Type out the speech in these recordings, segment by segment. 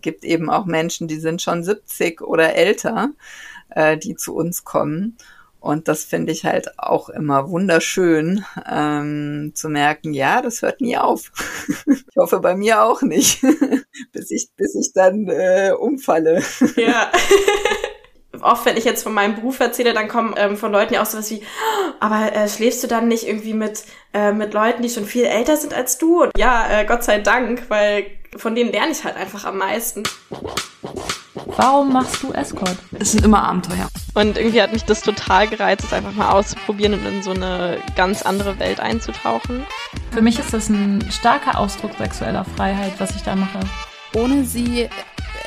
Gibt eben auch Menschen, die sind schon 70 oder älter, äh, die zu uns kommen. Und das finde ich halt auch immer wunderschön ähm, zu merken, ja, das hört nie auf. ich hoffe bei mir auch nicht, bis ich bis ich dann äh, umfalle. ja. Oft, wenn ich jetzt von meinem Beruf erzähle, dann kommen ähm, von Leuten ja auch sowas wie, aber äh, schläfst du dann nicht irgendwie mit, äh, mit Leuten, die schon viel älter sind als du? Und ja, äh, Gott sei Dank, weil von denen lerne ich halt einfach am meisten. Warum machst du Escort? Es sind immer Abenteuer. Und irgendwie hat mich das total gereizt, es einfach mal auszuprobieren und in so eine ganz andere Welt einzutauchen. Für mich ist das ein starker Ausdruck sexueller Freiheit, was ich da mache. Ohne sie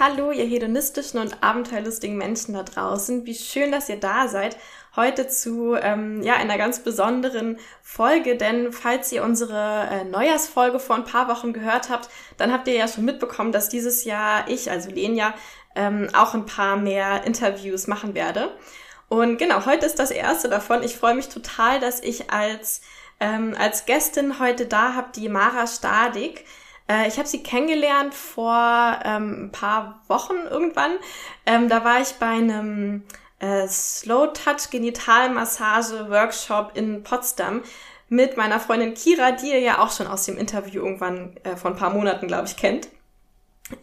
Hallo, ihr hedonistischen und abenteuerlustigen Menschen da draußen. Wie schön, dass ihr da seid. Heute zu ähm, ja, einer ganz besonderen Folge, denn falls ihr unsere äh, Neujahrsfolge vor ein paar Wochen gehört habt, dann habt ihr ja schon mitbekommen, dass dieses Jahr ich, also Lenia, ähm, auch ein paar mehr Interviews machen werde. Und genau, heute ist das erste davon. Ich freue mich total, dass ich als, ähm, als Gästin heute da habe, die Mara Stadig. Äh, ich habe sie kennengelernt vor ähm, ein paar Wochen irgendwann. Ähm, da war ich bei einem äh, Slow Touch Genitalmassage Workshop in Potsdam mit meiner Freundin Kira, die ihr ja auch schon aus dem Interview irgendwann äh, vor ein paar Monaten, glaube ich, kennt.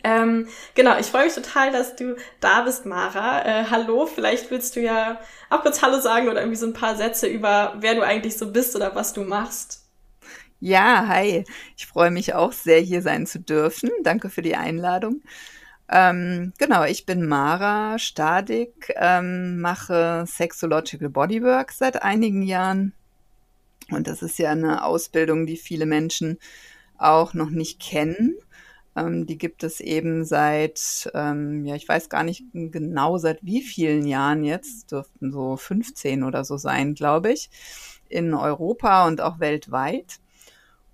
Ähm, genau, ich freue mich total, dass du da bist, Mara. Äh, hallo, vielleicht willst du ja auch kurz Hallo sagen oder irgendwie so ein paar Sätze über, wer du eigentlich so bist oder was du machst. Ja, hi. Ich freue mich auch sehr, hier sein zu dürfen. Danke für die Einladung. Ähm, genau, ich bin Mara Stadig, ähm, mache Sexological Bodywork seit einigen Jahren. Und das ist ja eine Ausbildung, die viele Menschen auch noch nicht kennen. Ähm, die gibt es eben seit, ähm, ja, ich weiß gar nicht genau seit wie vielen Jahren jetzt, dürften so 15 oder so sein, glaube ich, in Europa und auch weltweit.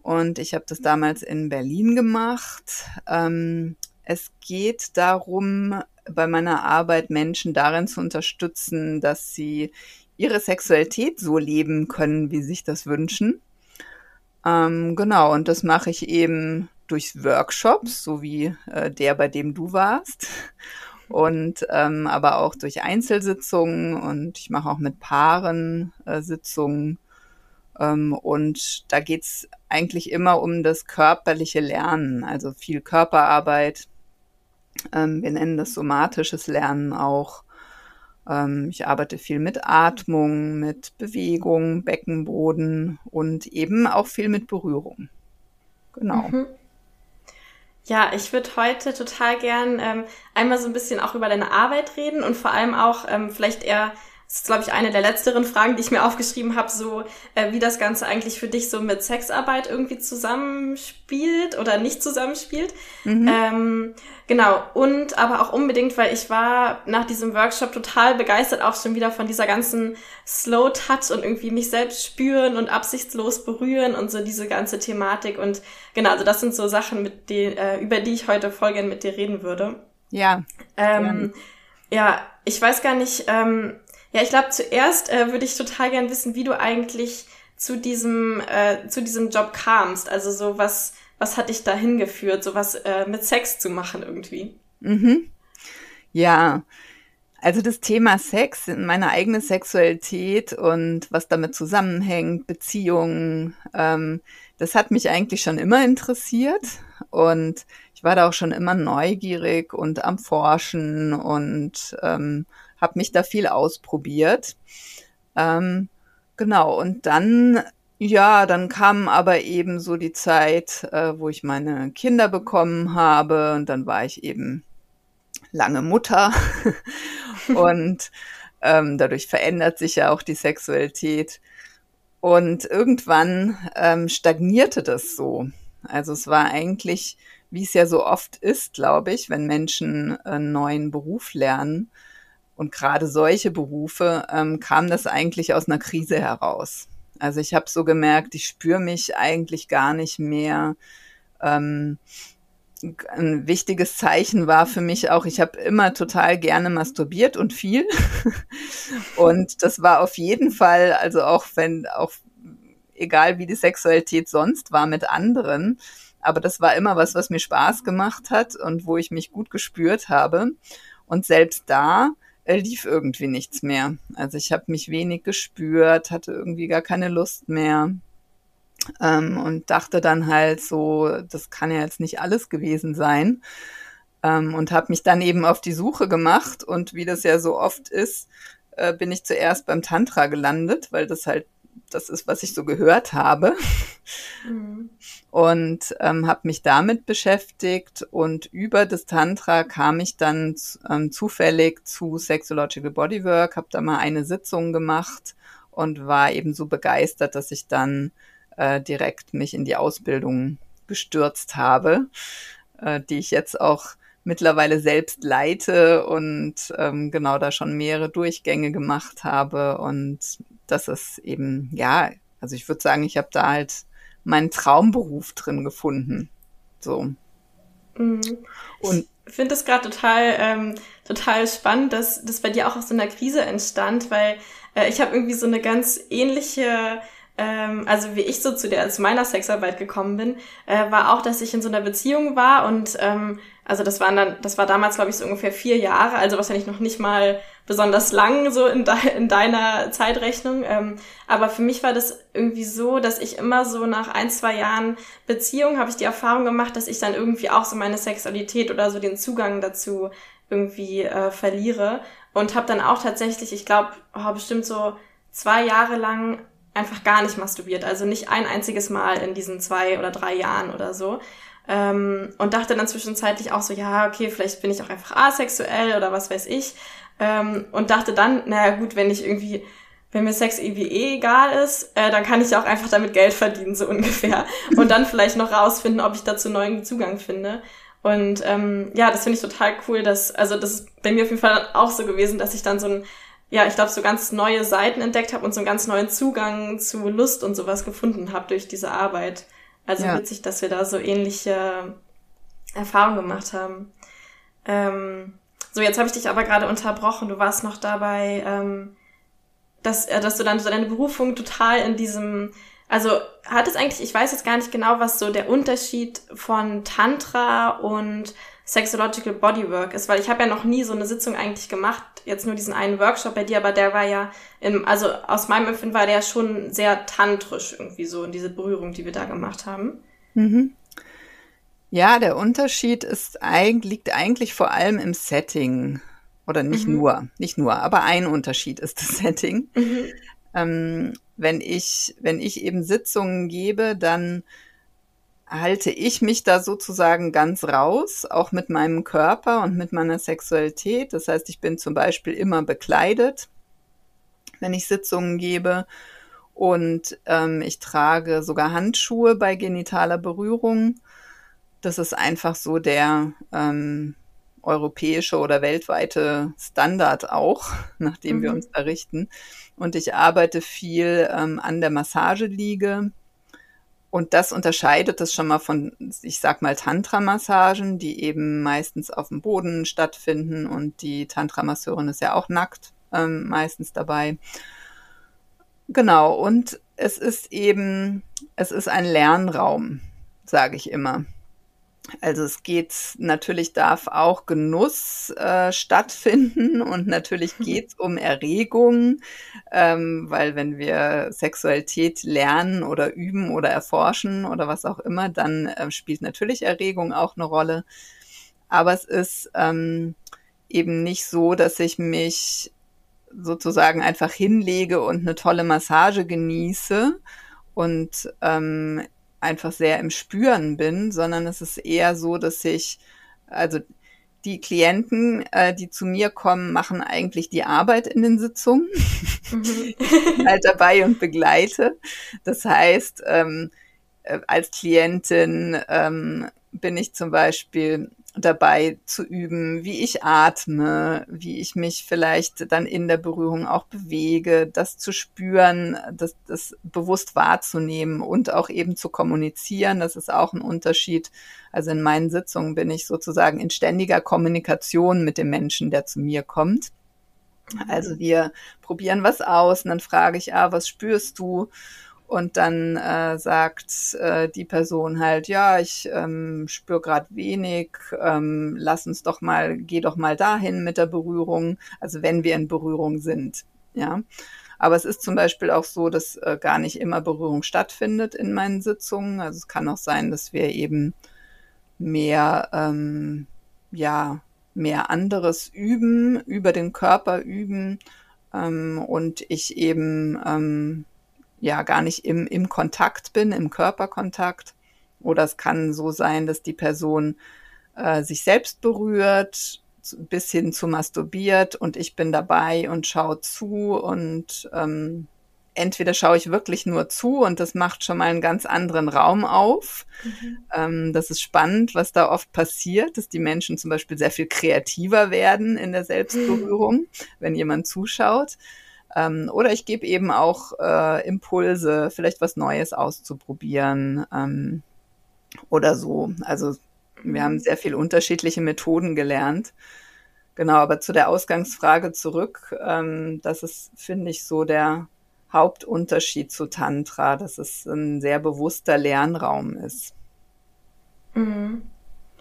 Und ich habe das damals in Berlin gemacht. Ähm, es geht darum, bei meiner Arbeit Menschen darin zu unterstützen, dass sie ihre Sexualität so leben können, wie sich das wünschen. Ähm, genau, und das mache ich eben durch Workshops, so wie äh, der, bei dem du warst. Und ähm, aber auch durch Einzelsitzungen und ich mache auch mit Paaren äh, Sitzungen. Ähm, und da geht's eigentlich immer um das körperliche Lernen, also viel Körperarbeit. Ähm, wir nennen das somatisches Lernen auch. Ähm, ich arbeite viel mit Atmung, mit Bewegung, Beckenboden und eben auch viel mit Berührung. Genau. Mhm. Ja, ich würde heute total gern ähm, einmal so ein bisschen auch über deine Arbeit reden und vor allem auch ähm, vielleicht eher das ist, glaube ich, eine der letzteren Fragen, die ich mir aufgeschrieben habe, so äh, wie das Ganze eigentlich für dich so mit Sexarbeit irgendwie zusammenspielt oder nicht zusammenspielt. Mhm. Ähm, genau, und aber auch unbedingt, weil ich war nach diesem Workshop total begeistert auch schon wieder von dieser ganzen Slow Touch und irgendwie mich selbst spüren und absichtslos berühren und so diese ganze Thematik. Und genau, also das sind so Sachen, mit denen, äh, über die ich heute voll gern mit dir reden würde. Ja. Ähm, ja, ich weiß gar nicht, ähm, ja, ich glaube, zuerst äh, würde ich total gern wissen, wie du eigentlich zu diesem, äh, zu diesem Job kamst. Also so was, was hat dich dahin geführt, so was äh, mit Sex zu machen irgendwie? Mhm. Ja, also das Thema Sex, meine eigene Sexualität und was damit zusammenhängt, Beziehungen, ähm, das hat mich eigentlich schon immer interessiert und ich war da auch schon immer neugierig und am Forschen und ähm, habe mich da viel ausprobiert. Ähm, genau, und dann, ja, dann kam aber eben so die Zeit, äh, wo ich meine Kinder bekommen habe und dann war ich eben lange Mutter und ähm, dadurch verändert sich ja auch die Sexualität. Und irgendwann ähm, stagnierte das so. Also es war eigentlich, wie es ja so oft ist, glaube ich, wenn Menschen einen neuen Beruf lernen, Und gerade solche Berufe ähm, kam das eigentlich aus einer Krise heraus. Also ich habe so gemerkt, ich spüre mich eigentlich gar nicht mehr. Ähm, ein wichtiges Zeichen war für mich auch, ich habe immer total gerne masturbiert und viel. und das war auf jeden Fall, also auch wenn, auch egal wie die Sexualität sonst war mit anderen, aber das war immer was, was mir Spaß gemacht hat und wo ich mich gut gespürt habe. Und selbst da lief irgendwie nichts mehr. Also ich habe mich wenig gespürt, hatte irgendwie gar keine Lust mehr. Ähm, und dachte dann halt so, das kann ja jetzt nicht alles gewesen sein. Ähm, und habe mich dann eben auf die Suche gemacht. Und wie das ja so oft ist, äh, bin ich zuerst beim Tantra gelandet, weil das halt das ist, was ich so gehört habe. Mhm. Und ähm, habe mich damit beschäftigt und über das Tantra kam ich dann ähm, zufällig zu Sexological Bodywork, habe da mal eine Sitzung gemacht und war eben so begeistert, dass ich dann äh, direkt mich in die Ausbildung gestürzt habe, äh, die ich jetzt auch mittlerweile selbst leite und ähm, genau da schon mehrere Durchgänge gemacht habe und das ist eben, ja, also ich würde sagen, ich habe da halt meinen Traumberuf drin gefunden. So. Mhm. Und ich finde es gerade total, ähm, total spannend, dass das bei dir auch aus so einer Krise entstand, weil äh, ich habe irgendwie so eine ganz ähnliche ähm, also wie ich so zu der zu meiner Sexarbeit gekommen bin, äh, war auch, dass ich in so einer Beziehung war und ähm, also das waren dann, das war damals glaube ich so ungefähr vier Jahre, also wahrscheinlich noch nicht mal besonders lang so in, de in deiner Zeitrechnung. Ähm, aber für mich war das irgendwie so, dass ich immer so nach ein zwei Jahren Beziehung habe ich die Erfahrung gemacht, dass ich dann irgendwie auch so meine Sexualität oder so den Zugang dazu irgendwie äh, verliere und habe dann auch tatsächlich, ich glaube, oh, bestimmt so zwei Jahre lang einfach gar nicht masturbiert. Also nicht ein einziges Mal in diesen zwei oder drei Jahren oder so. Ähm, und dachte dann zwischenzeitlich auch so, ja, okay, vielleicht bin ich auch einfach asexuell oder was weiß ich. Ähm, und dachte dann, naja gut, wenn ich irgendwie, wenn mir Sex irgendwie eh egal ist, äh, dann kann ich auch einfach damit Geld verdienen, so ungefähr. Und dann vielleicht noch rausfinden, ob ich dazu neuen Zugang finde. Und ähm, ja, das finde ich total cool, dass, also das ist bei mir auf jeden Fall auch so gewesen, dass ich dann so ein ja, ich glaube, so ganz neue Seiten entdeckt habe und so einen ganz neuen Zugang zu Lust und sowas gefunden habe durch diese Arbeit. Also ja. witzig, dass wir da so ähnliche Erfahrungen gemacht haben. Ähm, so, jetzt habe ich dich aber gerade unterbrochen. Du warst noch dabei, ähm, dass, äh, dass du dann so deine Berufung total in diesem, also hat es eigentlich, ich weiß jetzt gar nicht genau, was so der Unterschied von Tantra und Sexological Bodywork ist, weil ich habe ja noch nie so eine Sitzung eigentlich gemacht, jetzt nur diesen einen Workshop bei dir, aber der war ja, im, also aus meinem Empfinden war der schon sehr tantrisch irgendwie so in diese Berührung, die wir da gemacht haben. Mhm. Ja, der Unterschied ist eigentlich, liegt eigentlich vor allem im Setting. Oder nicht mhm. nur, nicht nur, aber ein Unterschied ist das Setting. Mhm. Ähm, wenn ich, wenn ich eben Sitzungen gebe, dann halte ich mich da sozusagen ganz raus, auch mit meinem Körper und mit meiner Sexualität. Das heißt, ich bin zum Beispiel immer bekleidet, wenn ich Sitzungen gebe. Und ähm, ich trage sogar Handschuhe bei genitaler Berührung. Das ist einfach so der ähm, europäische oder weltweite Standard auch, nach dem mhm. wir uns errichten. Und ich arbeite viel ähm, an der Massageliege und das unterscheidet es schon mal von, ich sag mal, Tantra-Massagen, die eben meistens auf dem Boden stattfinden und die Tantra-Masseurin ist ja auch nackt ähm, meistens dabei. Genau, und es ist eben, es ist ein Lernraum, sage ich immer. Also es geht, natürlich darf auch Genuss äh, stattfinden und natürlich geht es um Erregung, ähm, weil wenn wir Sexualität lernen oder üben oder erforschen oder was auch immer, dann äh, spielt natürlich Erregung auch eine Rolle. Aber es ist ähm, eben nicht so, dass ich mich sozusagen einfach hinlege und eine tolle Massage genieße und ähm, einfach sehr im Spüren bin, sondern es ist eher so, dass ich, also die Klienten, äh, die zu mir kommen, machen eigentlich die Arbeit in den Sitzungen. Mhm. halt dabei und begleite. Das heißt, ähm, äh, als Klientin ähm, bin ich zum Beispiel dabei zu üben, wie ich atme, wie ich mich vielleicht dann in der Berührung auch bewege, das zu spüren, das, das bewusst wahrzunehmen und auch eben zu kommunizieren. Das ist auch ein Unterschied. Also in meinen Sitzungen bin ich sozusagen in ständiger Kommunikation mit dem Menschen, der zu mir kommt. Also wir probieren was aus und dann frage ich, ah, was spürst du? Und dann äh, sagt äh, die Person halt, ja, ich ähm, spüre gerade wenig, ähm, lass uns doch mal, geh doch mal dahin mit der Berührung, also wenn wir in Berührung sind, ja. Aber es ist zum Beispiel auch so, dass äh, gar nicht immer Berührung stattfindet in meinen Sitzungen. Also es kann auch sein, dass wir eben mehr, ähm, ja, mehr anderes üben, über den Körper üben ähm, und ich eben ähm, ja gar nicht im, im Kontakt bin, im Körperkontakt. Oder es kann so sein, dass die Person äh, sich selbst berührt, bis hin zu masturbiert und ich bin dabei und schaue zu und ähm, entweder schaue ich wirklich nur zu und das macht schon mal einen ganz anderen Raum auf. Mhm. Ähm, das ist spannend, was da oft passiert, dass die Menschen zum Beispiel sehr viel kreativer werden in der Selbstberührung, mhm. wenn jemand zuschaut. Ähm, oder ich gebe eben auch äh, Impulse, vielleicht was Neues auszuprobieren ähm, oder so. Also wir haben mhm. sehr viel unterschiedliche Methoden gelernt. Genau, aber zu der Ausgangsfrage zurück, ähm, das ist, finde ich, so der Hauptunterschied zu Tantra, dass es ein sehr bewusster Lernraum ist. Mhm.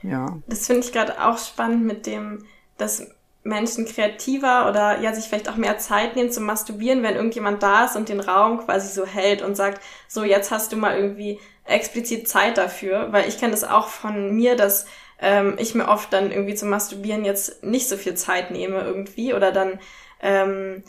Ja. Das finde ich gerade auch spannend mit dem, dass Menschen kreativer oder ja sich vielleicht auch mehr Zeit nehmen zum Masturbieren, wenn irgendjemand da ist und den Raum quasi so hält und sagt, so jetzt hast du mal irgendwie explizit Zeit dafür, weil ich kenne das auch von mir, dass ähm, ich mir oft dann irgendwie zum Masturbieren jetzt nicht so viel Zeit nehme irgendwie oder dann ähm,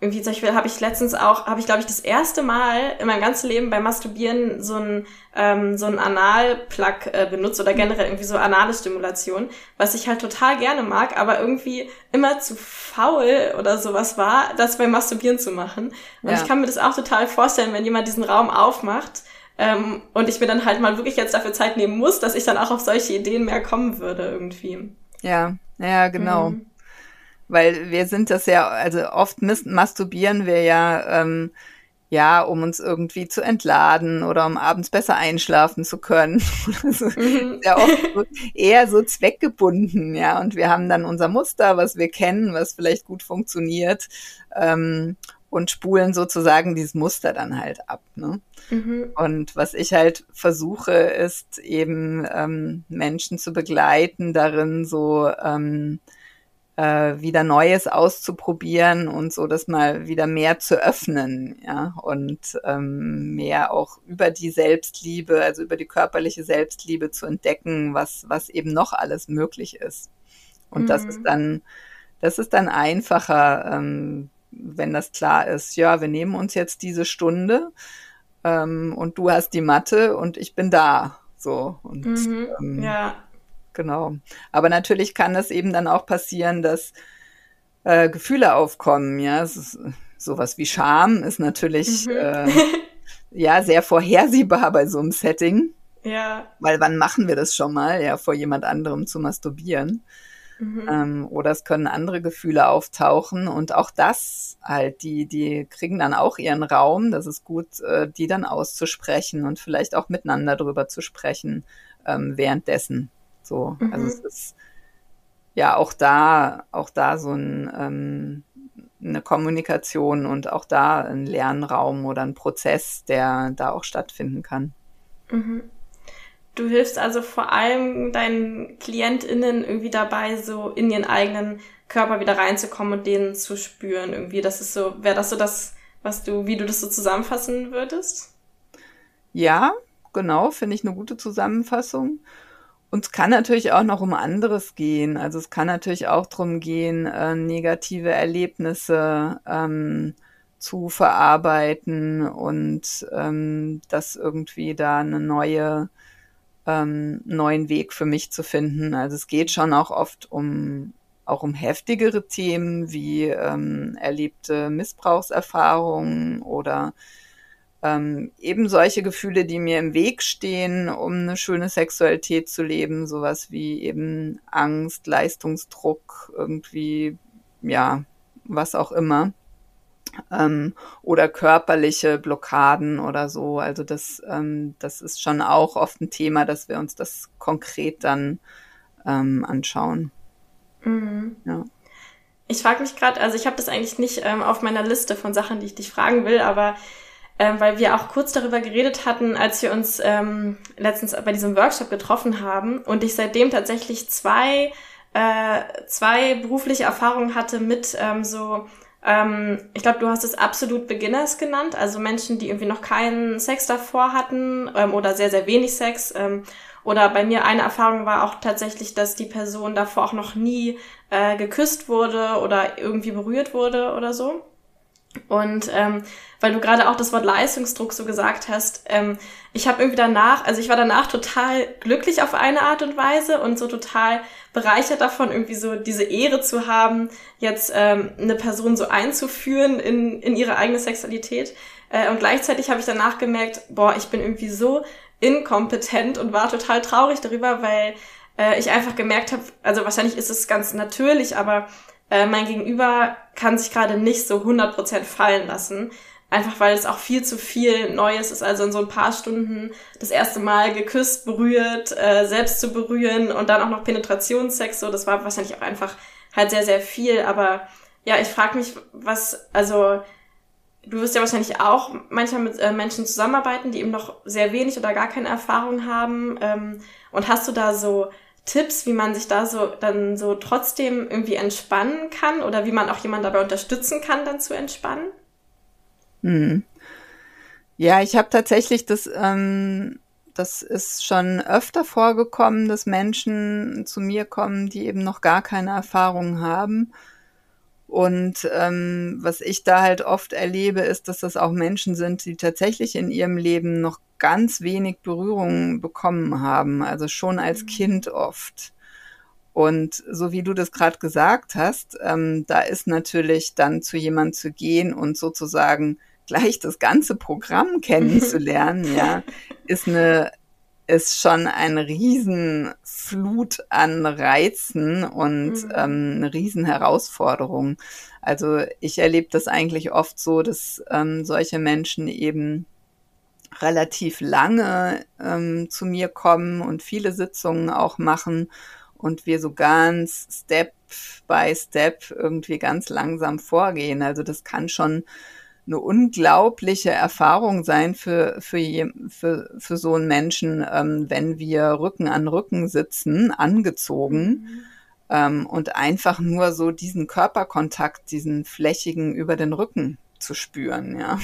irgendwie zum Beispiel habe ich letztens auch, habe ich glaube ich das erste Mal in meinem ganzen Leben beim Masturbieren so ein ähm, so ein Analplug äh, benutzt oder generell irgendwie so anale Stimulation, was ich halt total gerne mag, aber irgendwie immer zu faul oder sowas war, das beim Masturbieren zu machen. Und ja. ich kann mir das auch total vorstellen, wenn jemand diesen Raum aufmacht ähm, und ich mir dann halt mal wirklich jetzt dafür Zeit nehmen muss, dass ich dann auch auf solche Ideen mehr kommen würde irgendwie. Ja, ja, genau. Mhm. Weil wir sind das ja, also oft masturbieren wir ja, ähm, ja, um uns irgendwie zu entladen oder um abends besser einschlafen zu können. also, mhm. Ja, oft so, eher so zweckgebunden, ja. Und wir haben dann unser Muster, was wir kennen, was vielleicht gut funktioniert. Ähm, und spulen sozusagen dieses Muster dann halt ab. Ne? Mhm. Und was ich halt versuche, ist eben ähm, Menschen zu begleiten, darin so ähm, äh, wieder Neues auszuprobieren und so das mal wieder mehr zu öffnen, ja, und ähm, mehr auch über die Selbstliebe, also über die körperliche Selbstliebe zu entdecken, was, was eben noch alles möglich ist. Und mhm. das ist mhm. dann, das ist dann einfacher, ähm, wenn das klar ist, ja, wir nehmen uns jetzt diese Stunde ähm, und du hast die Matte und ich bin da. So. Und mhm, ähm, ja genau. Aber natürlich kann es eben dann auch passieren, dass äh, Gefühle aufkommen. Ja, ist, sowas wie Scham ist natürlich mhm. äh, ja sehr vorhersehbar bei so einem Setting. Ja. Weil wann machen wir das schon mal, ja, vor jemand anderem zu masturbieren? Mhm. Ähm, oder es können andere Gefühle auftauchen und auch das halt, die, die kriegen dann auch ihren Raum. Das ist gut, äh, die dann auszusprechen und vielleicht auch miteinander drüber zu sprechen ähm, währenddessen. So, also mhm. also es ist ja auch da, auch da so ein, ähm, eine Kommunikation und auch da ein Lernraum oder ein Prozess, der da auch stattfinden kann. Mhm. Du hilfst also vor allem deinen KlientInnen irgendwie dabei, so in ihren eigenen Körper wieder reinzukommen und den zu spüren irgendwie. Das ist so, wäre das so das, was du, wie du das so zusammenfassen würdest? Ja, genau, finde ich eine gute Zusammenfassung. Und es kann natürlich auch noch um anderes gehen. Also es kann natürlich auch darum gehen, äh, negative Erlebnisse ähm, zu verarbeiten und ähm, das irgendwie da eine neue ähm, neuen Weg für mich zu finden. Also es geht schon auch oft um auch um heftigere Themen wie ähm, erlebte Missbrauchserfahrungen oder ähm, eben solche Gefühle, die mir im Weg stehen, um eine schöne Sexualität zu leben, sowas wie eben Angst, Leistungsdruck, irgendwie, ja, was auch immer. Ähm, oder körperliche Blockaden oder so. Also das, ähm, das ist schon auch oft ein Thema, dass wir uns das konkret dann ähm, anschauen. Mhm. Ja. Ich frage mich gerade, also ich habe das eigentlich nicht ähm, auf meiner Liste von Sachen, die ich dich fragen will, aber ähm, weil wir auch kurz darüber geredet hatten, als wir uns ähm, letztens bei diesem Workshop getroffen haben und ich seitdem tatsächlich zwei, äh, zwei berufliche Erfahrungen hatte mit ähm, so ähm, ich glaube, du hast es absolut Beginners genannt, also Menschen, die irgendwie noch keinen Sex davor hatten ähm, oder sehr, sehr wenig Sex. Ähm, oder bei mir eine Erfahrung war auch tatsächlich, dass die Person davor auch noch nie äh, geküsst wurde oder irgendwie berührt wurde oder so. Und ähm, weil du gerade auch das Wort Leistungsdruck so gesagt hast, ähm, ich habe irgendwie danach, also ich war danach total glücklich auf eine Art und Weise und so total bereichert davon, irgendwie so diese Ehre zu haben, jetzt ähm, eine Person so einzuführen in, in ihre eigene Sexualität. Äh, und gleichzeitig habe ich danach gemerkt, boah, ich bin irgendwie so inkompetent und war total traurig darüber, weil äh, ich einfach gemerkt habe, also wahrscheinlich ist es ganz natürlich, aber äh, mein Gegenüber kann sich gerade nicht so 100% fallen lassen. Einfach weil es auch viel zu viel Neues ist. Also in so ein paar Stunden das erste Mal geküsst, berührt, äh, selbst zu berühren und dann auch noch Penetrationssex. So, das war wahrscheinlich auch einfach halt sehr, sehr viel. Aber ja, ich frage mich, was, also du wirst ja wahrscheinlich auch manchmal mit äh, Menschen zusammenarbeiten, die eben noch sehr wenig oder gar keine Erfahrung haben. Ähm, und hast du da so Tipps, wie man sich da so dann so trotzdem irgendwie entspannen kann oder wie man auch jemanden dabei unterstützen kann, dann zu entspannen? Hm. Ja, ich habe tatsächlich das, ähm, das ist schon öfter vorgekommen, dass Menschen zu mir kommen, die eben noch gar keine Erfahrung haben. Und ähm, was ich da halt oft erlebe, ist, dass das auch Menschen sind, die tatsächlich in ihrem Leben noch ganz wenig Berührung bekommen haben, also schon als mhm. Kind oft. Und so wie du das gerade gesagt hast, ähm, da ist natürlich dann zu jemand zu gehen und sozusagen gleich das ganze Programm kennenzulernen, ja, ist eine ist schon ein Riesenflut an Reizen und mhm. ähm, eine Riesenherausforderung. Also ich erlebe das eigentlich oft so, dass ähm, solche Menschen eben relativ lange ähm, zu mir kommen und viele Sitzungen auch machen und wir so ganz Step by Step irgendwie ganz langsam vorgehen. Also das kann schon eine unglaubliche Erfahrung sein für, für, für, für so einen Menschen, ähm, wenn wir Rücken an Rücken sitzen, angezogen. Mhm. Ähm, und einfach nur so diesen Körperkontakt, diesen flächigen über den Rücken zu spüren, ja.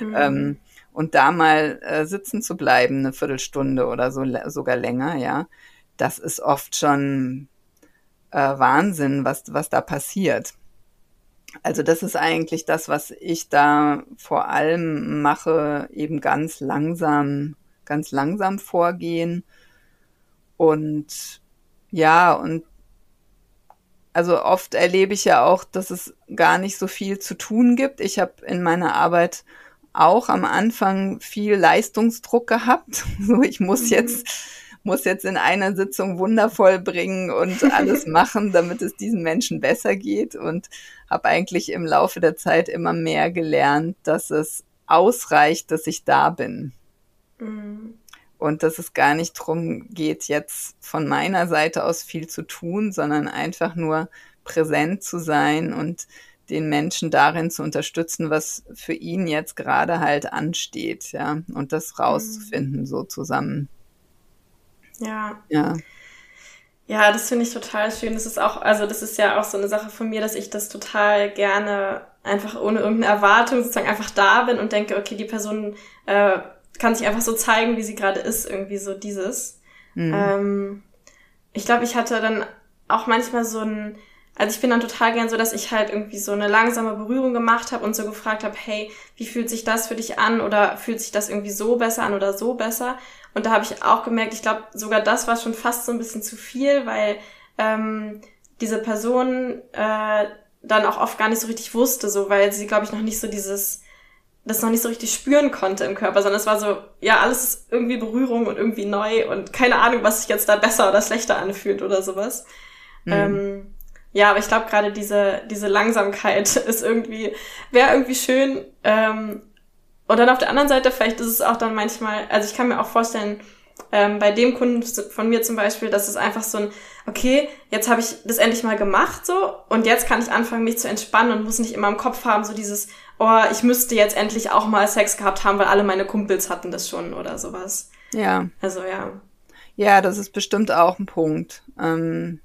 Mhm. ähm, und da mal äh, sitzen zu bleiben, eine Viertelstunde oder so sogar länger, ja, das ist oft schon äh, Wahnsinn, was, was da passiert. Also das ist eigentlich das, was ich da vor allem mache, eben ganz langsam, ganz langsam vorgehen. Und ja, und also oft erlebe ich ja auch, dass es gar nicht so viel zu tun gibt. Ich habe in meiner Arbeit auch am Anfang viel Leistungsdruck gehabt. So, ich muss mhm. jetzt muss jetzt in einer Sitzung wundervoll bringen und alles machen, damit es diesen Menschen besser geht und habe eigentlich im Laufe der Zeit immer mehr gelernt, dass es ausreicht, dass ich da bin. Mhm. Und dass es gar nicht darum geht, jetzt von meiner Seite aus viel zu tun, sondern einfach nur präsent zu sein und den Menschen darin zu unterstützen, was für ihn jetzt gerade halt ansteht, ja, und das rauszufinden, mhm. so zusammen. Ja. Ja. Ja, das finde ich total schön. Das ist auch, also das ist ja auch so eine Sache von mir, dass ich das total gerne einfach ohne irgendeine Erwartung sozusagen einfach da bin und denke, okay, die Person äh, kann sich einfach so zeigen, wie sie gerade ist, irgendwie so dieses. Mhm. Ähm, ich glaube, ich hatte dann auch manchmal so ein, also ich bin dann total gern so, dass ich halt irgendwie so eine langsame Berührung gemacht habe und so gefragt habe, hey, wie fühlt sich das für dich an oder fühlt sich das irgendwie so besser an oder so besser? Und da habe ich auch gemerkt, ich glaube, sogar das war schon fast so ein bisschen zu viel, weil ähm, diese Person äh, dann auch oft gar nicht so richtig wusste, so weil sie, glaube ich, noch nicht so dieses das noch nicht so richtig spüren konnte im Körper, sondern es war so, ja, alles ist irgendwie Berührung und irgendwie neu und keine Ahnung, was sich jetzt da besser oder schlechter anfühlt oder sowas. Mhm. Ähm, ja, aber ich glaube gerade diese, diese Langsamkeit ist irgendwie, wäre irgendwie schön. Ähm, und dann auf der anderen Seite, vielleicht ist es auch dann manchmal, also ich kann mir auch vorstellen, ähm, bei dem Kunden von mir zum Beispiel, dass es einfach so ein, okay, jetzt habe ich das endlich mal gemacht so und jetzt kann ich anfangen, mich zu entspannen und muss nicht immer im Kopf haben, so dieses, oh, ich müsste jetzt endlich auch mal Sex gehabt haben, weil alle meine Kumpels hatten das schon oder sowas. Ja. Also ja. Ja, das ist bestimmt auch ein Punkt. Ähm,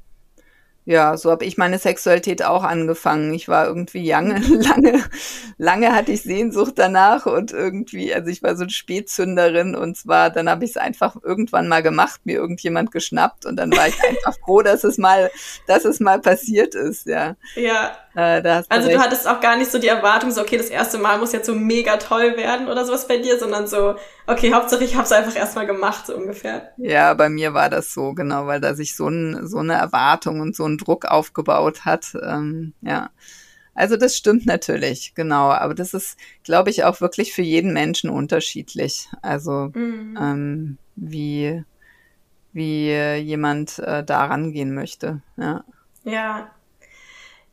ja, so habe ich meine Sexualität auch angefangen. Ich war irgendwie lange, lange, lange hatte ich Sehnsucht danach und irgendwie, also ich war so eine Spätzünderin und zwar, dann habe ich es einfach irgendwann mal gemacht, mir irgendjemand geschnappt und dann war ich einfach froh, dass es mal, dass es mal passiert ist, ja. Ja. Äh, du also recht. du hattest auch gar nicht so die Erwartung, so okay, das erste Mal muss jetzt so mega toll werden oder sowas bei dir, sondern so, okay, Hauptsache ich habe es einfach erstmal gemacht, so ungefähr. Ja, bei mir war das so, genau, weil da sich so, ein, so eine Erwartung und so ein Druck aufgebaut hat. Ähm, ja. Also das stimmt natürlich, genau. Aber das ist, glaube ich, auch wirklich für jeden Menschen unterschiedlich. Also mhm. ähm, wie, wie jemand äh, da rangehen möchte. Ja. Ja.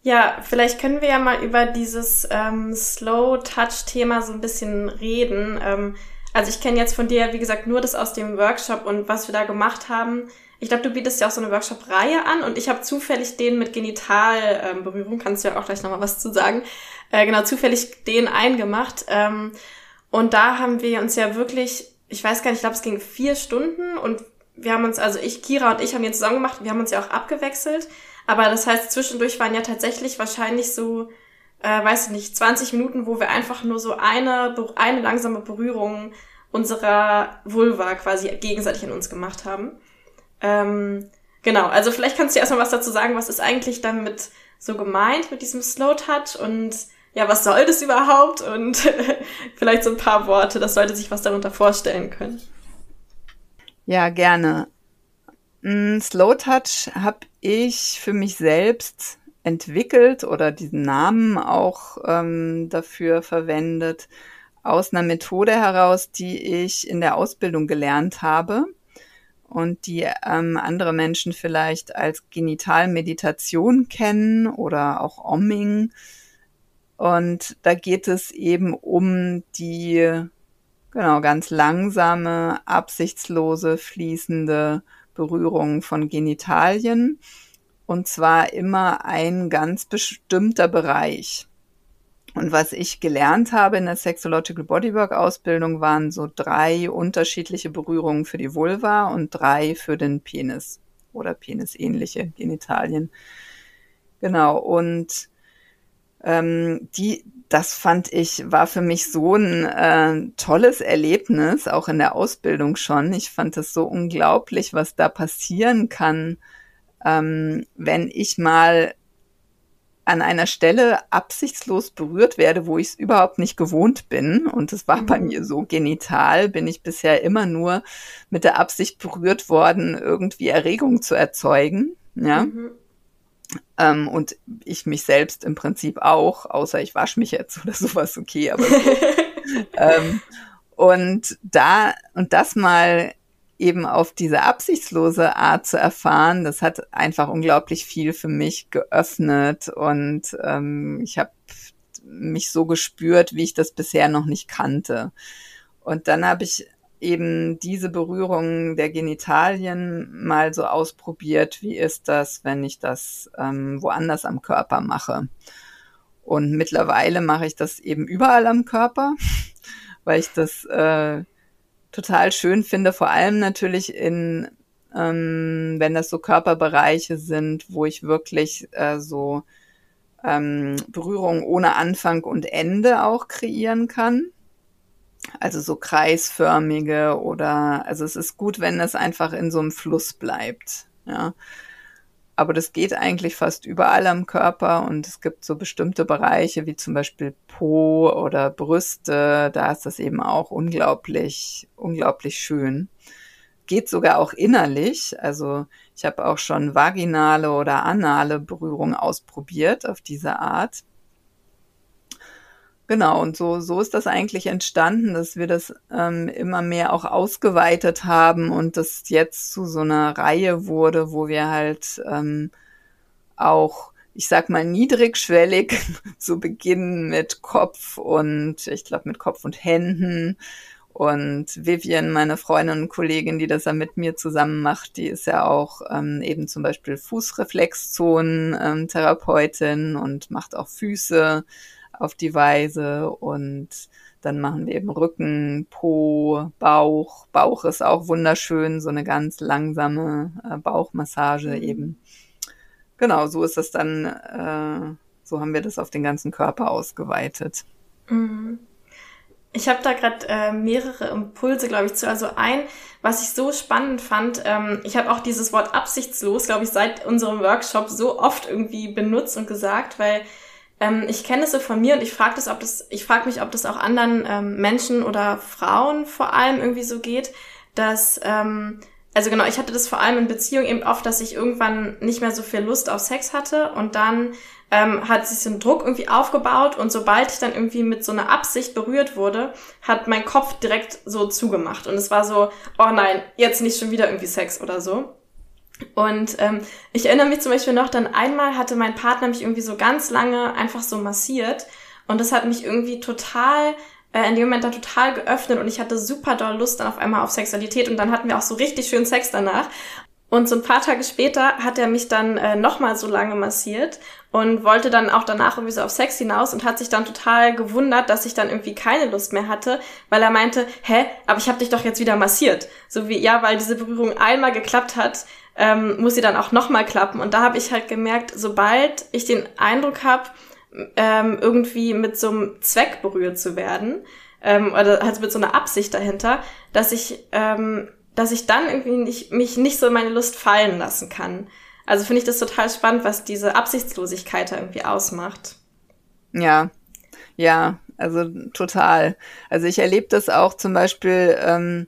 Ja, vielleicht können wir ja mal über dieses ähm, Slow-Touch-Thema so ein bisschen reden. Ähm, also ich kenne jetzt von dir, wie gesagt, nur das aus dem Workshop und was wir da gemacht haben. Ich glaube, du bietest ja auch so eine Workshop-Reihe an und ich habe zufällig den mit Genitalberührung, ähm, kannst du ja auch gleich nochmal was zu sagen, äh, genau, zufällig den eingemacht. Ähm, und da haben wir uns ja wirklich, ich weiß gar nicht, ich glaube, es ging vier Stunden und wir haben uns, also ich, Kira und ich haben den zusammen gemacht, wir haben uns ja auch abgewechselt. Aber das heißt, zwischendurch waren ja tatsächlich wahrscheinlich so, äh, weiß ich nicht, 20 Minuten, wo wir einfach nur so eine, eine langsame Berührung unserer Vulva quasi gegenseitig in uns gemacht haben. Ähm, genau, also vielleicht kannst du erstmal was dazu sagen, was ist eigentlich damit so gemeint mit diesem Slow Touch und ja, was soll das überhaupt? Und vielleicht so ein paar Worte, dass Leute sich was darunter vorstellen können. Ja, gerne. Mm, Slow Touch habe ich für mich selbst entwickelt oder diesen Namen auch ähm, dafür verwendet aus einer Methode heraus, die ich in der Ausbildung gelernt habe und die ähm, andere Menschen vielleicht als Genitalmeditation kennen oder auch Omming. Und da geht es eben um die genau ganz langsame, absichtslose, fließende Berührung von Genitalien. Und zwar immer ein ganz bestimmter Bereich. Und was ich gelernt habe in der Sexological Bodywork Ausbildung waren so drei unterschiedliche Berührungen für die Vulva und drei für den Penis oder penisähnliche Genitalien. Genau. Und ähm, die, das fand ich, war für mich so ein äh, tolles Erlebnis, auch in der Ausbildung schon. Ich fand es so unglaublich, was da passieren kann, ähm, wenn ich mal an einer Stelle absichtslos berührt werde, wo ich es überhaupt nicht gewohnt bin. Und es war mhm. bei mir so genital, bin ich bisher immer nur mit der Absicht berührt worden, irgendwie Erregung zu erzeugen. Ja. Mhm. Ähm, und ich mich selbst im Prinzip auch, außer ich wasche mich jetzt oder sowas, okay, aber so. ähm, und da, und das mal eben auf diese absichtslose Art zu erfahren, das hat einfach unglaublich viel für mich geöffnet und ähm, ich habe mich so gespürt, wie ich das bisher noch nicht kannte. Und dann habe ich eben diese Berührung der Genitalien mal so ausprobiert, wie ist das, wenn ich das ähm, woanders am Körper mache. Und mittlerweile mache ich das eben überall am Körper, weil ich das äh, total schön finde, vor allem natürlich in, ähm, wenn das so Körperbereiche sind, wo ich wirklich äh, so ähm, Berührung ohne Anfang und Ende auch kreieren kann. Also so kreisförmige oder, also es ist gut, wenn es einfach in so einem Fluss bleibt, ja. Aber das geht eigentlich fast überall am Körper und es gibt so bestimmte Bereiche wie zum Beispiel Po oder Brüste. Da ist das eben auch unglaublich, unglaublich schön. Geht sogar auch innerlich. Also ich habe auch schon vaginale oder anale Berührung ausprobiert auf diese Art. Genau, und so, so ist das eigentlich entstanden, dass wir das ähm, immer mehr auch ausgeweitet haben und das jetzt zu so einer Reihe wurde, wo wir halt ähm, auch, ich sag mal, niedrigschwellig so beginnen mit Kopf und ich glaube mit Kopf und Händen. Und Vivian, meine Freundin und Kollegin, die das ja mit mir zusammen macht, die ist ja auch ähm, eben zum Beispiel Fußreflexzonen-Therapeutin ähm, und macht auch Füße auf die Weise und dann machen wir eben Rücken, Po, Bauch. Bauch ist auch wunderschön, so eine ganz langsame äh, Bauchmassage mhm. eben. Genau, so ist das dann, äh, so haben wir das auf den ganzen Körper ausgeweitet. Mhm. Ich habe da gerade äh, mehrere Impulse, glaube ich, zu. Also ein, was ich so spannend fand, ähm, ich habe auch dieses Wort absichtslos, glaube ich, seit unserem Workshop so oft irgendwie benutzt und gesagt, weil ähm, ich kenne es so von mir und ich frage das, ob das, ich frage mich, ob das auch anderen ähm, Menschen oder Frauen vor allem irgendwie so geht, dass ähm, also genau, ich hatte das vor allem in Beziehungen eben oft, dass ich irgendwann nicht mehr so viel Lust auf Sex hatte und dann ähm, hat sich so ein Druck irgendwie aufgebaut und sobald ich dann irgendwie mit so einer Absicht berührt wurde, hat mein Kopf direkt so zugemacht und es war so, oh nein, jetzt nicht schon wieder irgendwie Sex oder so. Und ähm, ich erinnere mich zum Beispiel noch, dann einmal hatte mein Partner mich irgendwie so ganz lange einfach so massiert und das hat mich irgendwie total äh, in dem Moment dann total geöffnet und ich hatte super doll Lust dann auf einmal auf Sexualität und dann hatten wir auch so richtig schön Sex danach. Und so ein paar Tage später hat er mich dann äh, nochmal so lange massiert und wollte dann auch danach irgendwie so auf Sex hinaus und hat sich dann total gewundert, dass ich dann irgendwie keine Lust mehr hatte, weil er meinte, hä, aber ich habe dich doch jetzt wieder massiert. So wie, ja, weil diese Berührung einmal geklappt hat, ähm, muss sie dann auch nochmal klappen. Und da habe ich halt gemerkt, sobald ich den Eindruck habe, ähm, irgendwie mit so einem Zweck berührt zu werden, ähm, oder halt mit so einer Absicht dahinter, dass ich, ähm, dass ich dann irgendwie nicht, mich nicht so in meine Lust fallen lassen kann. Also finde ich das total spannend, was diese Absichtslosigkeit da irgendwie ausmacht. Ja, ja, also total. Also ich erlebe das auch zum Beispiel ähm,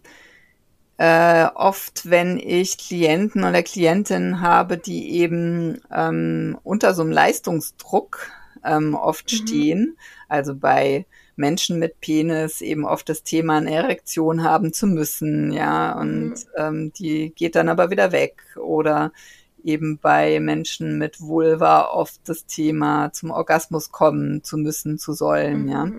äh, oft, wenn ich Klienten oder Klientinnen habe, die eben ähm, unter so einem Leistungsdruck ähm, oft mhm. stehen. Also bei Menschen mit Penis eben oft das Thema eine Erektion haben zu müssen, ja, und mhm. ähm, die geht dann aber wieder weg. Oder eben bei Menschen mit Vulva oft das Thema zum Orgasmus kommen zu müssen, zu sollen, mhm. ja.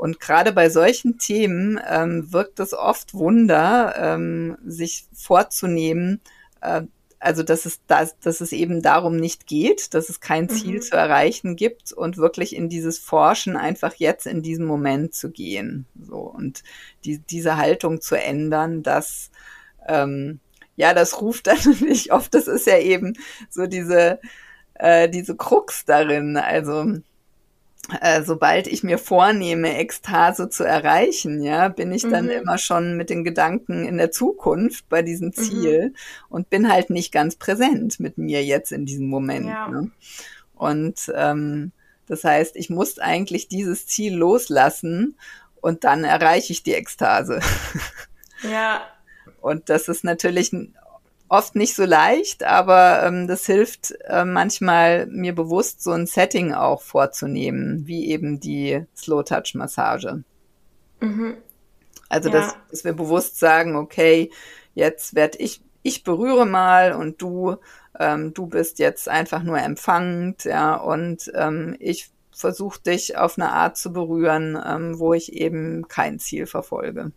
Und gerade bei solchen Themen ähm, wirkt es oft Wunder, ähm, sich vorzunehmen, äh, also dass es, dass, dass es eben darum nicht geht, dass es kein Ziel mhm. zu erreichen gibt und wirklich in dieses Forschen einfach jetzt in diesem Moment zu gehen. So und die, diese Haltung zu ändern, dass ähm, ja, das ruft dann nicht oft, das ist ja eben so diese, äh, diese Krux darin. Also äh, sobald ich mir vornehme, Ekstase zu erreichen, ja, bin ich dann mhm. immer schon mit den Gedanken in der Zukunft bei diesem mhm. Ziel mhm. und bin halt nicht ganz präsent mit mir jetzt in diesem Moment. Ja. Ne? Und ähm, das heißt, ich muss eigentlich dieses Ziel loslassen und dann erreiche ich die Ekstase. Ja. Und das ist natürlich oft nicht so leicht, aber ähm, das hilft äh, manchmal mir bewusst so ein Setting auch vorzunehmen, wie eben die Slow Touch Massage. Mhm. Also ja. dass, dass wir bewusst sagen, okay, jetzt werde ich ich berühre mal und du ähm, du bist jetzt einfach nur empfangend, ja und ähm, ich versuche dich auf eine Art zu berühren, ähm, wo ich eben kein Ziel verfolge.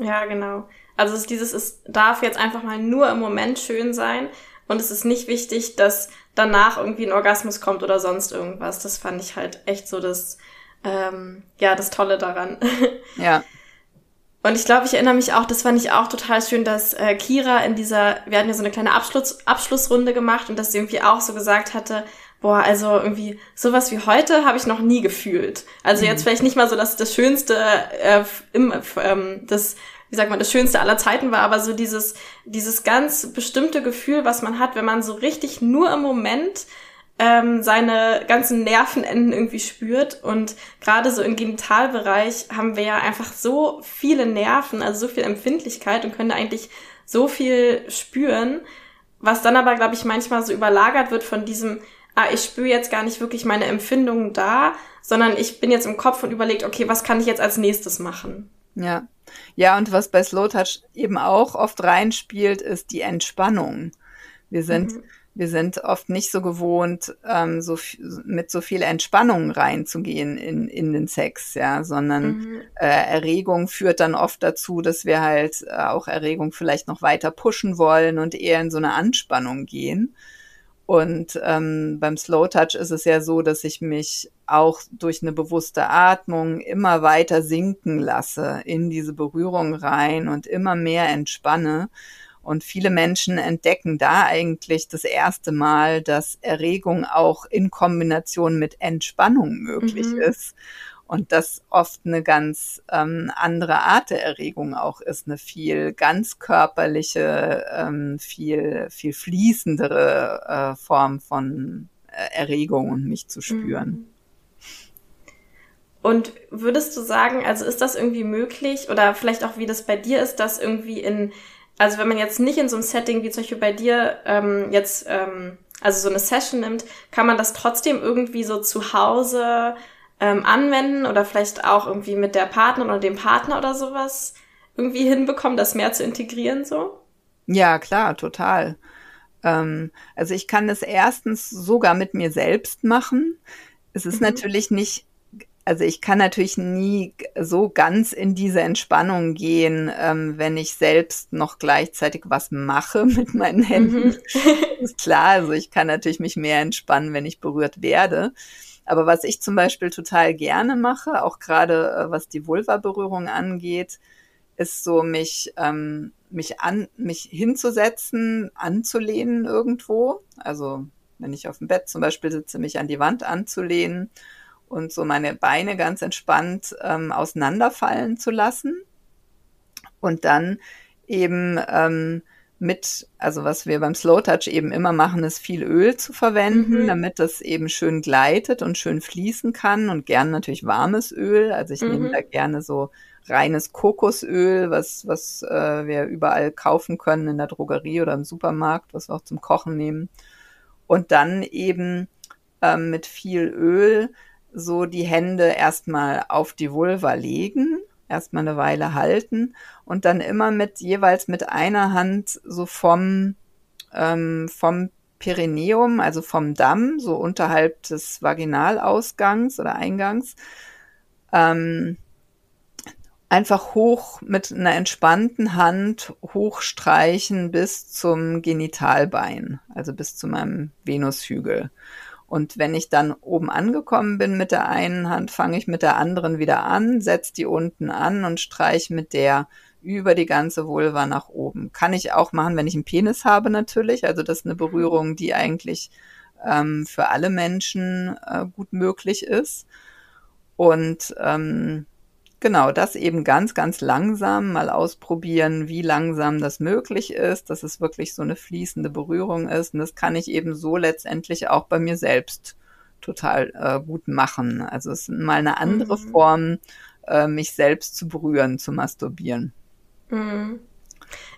Ja, genau. Also es, dieses, es darf jetzt einfach mal nur im Moment schön sein und es ist nicht wichtig, dass danach irgendwie ein Orgasmus kommt oder sonst irgendwas. Das fand ich halt echt so das, ähm, ja, das Tolle daran. Ja. Und ich glaube, ich erinnere mich auch, das fand ich auch total schön, dass äh, Kira in dieser, wir hatten ja so eine kleine Abschluss, Abschlussrunde gemacht und dass sie irgendwie auch so gesagt hatte, boah, also irgendwie sowas wie heute habe ich noch nie gefühlt. Also mhm. jetzt vielleicht nicht mal so, dass das Schönste äh, im, ähm, das wie sagt man, das Schönste aller Zeiten war, aber so dieses, dieses ganz bestimmte Gefühl, was man hat, wenn man so richtig nur im Moment ähm, seine ganzen Nervenenden irgendwie spürt. Und gerade so im Genitalbereich haben wir ja einfach so viele Nerven, also so viel Empfindlichkeit und können da eigentlich so viel spüren, was dann aber, glaube ich, manchmal so überlagert wird von diesem ah, ich spüre jetzt gar nicht wirklich meine Empfindungen da, sondern ich bin jetzt im Kopf und überlegt, okay, was kann ich jetzt als nächstes machen? Ja. Ja, und was bei Slow Touch eben auch oft reinspielt, ist die Entspannung. Wir sind, mhm. wir sind oft nicht so gewohnt, ähm, so mit so viel Entspannung reinzugehen in, in den Sex, ja, sondern mhm. äh, Erregung führt dann oft dazu, dass wir halt äh, auch Erregung vielleicht noch weiter pushen wollen und eher in so eine Anspannung gehen. Und ähm, beim Slow Touch ist es ja so, dass ich mich auch durch eine bewusste Atmung immer weiter sinken lasse in diese Berührung rein und immer mehr entspanne. Und viele Menschen entdecken da eigentlich das erste Mal, dass Erregung auch in Kombination mit Entspannung möglich mhm. ist und das oft eine ganz ähm, andere Art der Erregung auch ist, eine viel ganz körperliche, ähm, viel, viel fließendere äh, Form von äh, Erregung und mich zu spüren. Mhm. Und würdest du sagen, also ist das irgendwie möglich oder vielleicht auch wie das bei dir ist, dass irgendwie in, also wenn man jetzt nicht in so einem Setting wie zum Beispiel bei dir ähm, jetzt, ähm, also so eine Session nimmt, kann man das trotzdem irgendwie so zu Hause ähm, anwenden oder vielleicht auch irgendwie mit der Partnerin oder dem Partner oder sowas irgendwie hinbekommen, das mehr zu integrieren so? Ja, klar, total. Ähm, also ich kann das erstens sogar mit mir selbst machen. Es ist mhm. natürlich nicht also ich kann natürlich nie so ganz in diese Entspannung gehen, ähm, wenn ich selbst noch gleichzeitig was mache mit meinen Händen. Mhm. ist klar, also ich kann natürlich mich mehr entspannen, wenn ich berührt werde. Aber was ich zum Beispiel total gerne mache, auch gerade äh, was die Vulva-Berührung angeht, ist so mich ähm, mich an mich hinzusetzen, anzulehnen irgendwo. Also wenn ich auf dem Bett zum Beispiel sitze, mich an die Wand anzulehnen und so meine Beine ganz entspannt ähm, auseinanderfallen zu lassen und dann eben ähm, mit, also was wir beim Slow Touch eben immer machen, ist viel Öl zu verwenden, mhm. damit das eben schön gleitet und schön fließen kann und gern natürlich warmes Öl. Also ich mhm. nehme da gerne so reines Kokosöl, was, was äh, wir überall kaufen können in der Drogerie oder im Supermarkt, was wir auch zum Kochen nehmen. Und dann eben ähm, mit viel Öl so die Hände erstmal auf die Vulva legen erstmal eine Weile halten und dann immer mit jeweils mit einer Hand so vom, ähm, vom Perineum, also vom Damm, so unterhalb des Vaginalausgangs oder Eingangs, ähm, einfach hoch mit einer entspannten Hand hochstreichen bis zum Genitalbein, also bis zu meinem Venushügel. Und wenn ich dann oben angekommen bin mit der einen Hand, fange ich mit der anderen wieder an, setze die unten an und streiche mit der über die ganze Vulva nach oben. Kann ich auch machen, wenn ich einen Penis habe natürlich. Also das ist eine Berührung, die eigentlich ähm, für alle Menschen äh, gut möglich ist. Und ähm, Genau, das eben ganz, ganz langsam mal ausprobieren, wie langsam das möglich ist, dass es wirklich so eine fließende Berührung ist. Und das kann ich eben so letztendlich auch bei mir selbst total äh, gut machen. Also es ist mal eine andere mhm. Form, äh, mich selbst zu berühren, zu masturbieren. Mhm.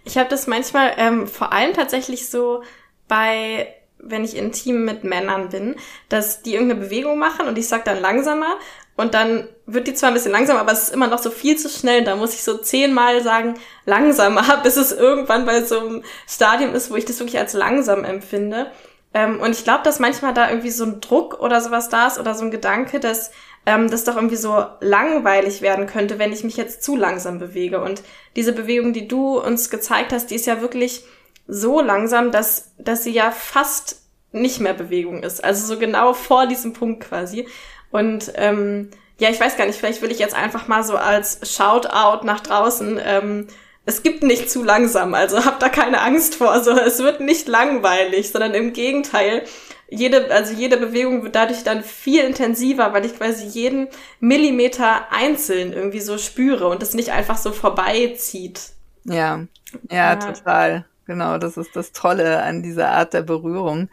Ich habe das manchmal ähm, vor allem tatsächlich so bei wenn ich intim mit Männern bin, dass die irgendeine Bewegung machen und ich sag dann langsamer und dann wird die zwar ein bisschen langsamer, aber es ist immer noch so viel zu schnell. Da muss ich so zehnmal sagen, langsamer, bis es irgendwann bei so einem Stadium ist, wo ich das wirklich als langsam empfinde. Ähm, und ich glaube, dass manchmal da irgendwie so ein Druck oder sowas da ist oder so ein Gedanke, dass ähm, das doch irgendwie so langweilig werden könnte, wenn ich mich jetzt zu langsam bewege. Und diese Bewegung, die du uns gezeigt hast, die ist ja wirklich so langsam, dass, dass sie ja fast nicht mehr Bewegung ist. Also so genau vor diesem Punkt quasi. Und ähm, ja, ich weiß gar nicht, vielleicht will ich jetzt einfach mal so als Shoutout nach draußen, ähm, es gibt nicht zu langsam, also habt da keine Angst vor. So, es wird nicht langweilig, sondern im Gegenteil, jede, also jede Bewegung wird dadurch dann viel intensiver, weil ich quasi jeden Millimeter einzeln irgendwie so spüre und es nicht einfach so vorbeizieht. Ja, ja, ja, total. Genau, das ist das Tolle an dieser Art der Berührung.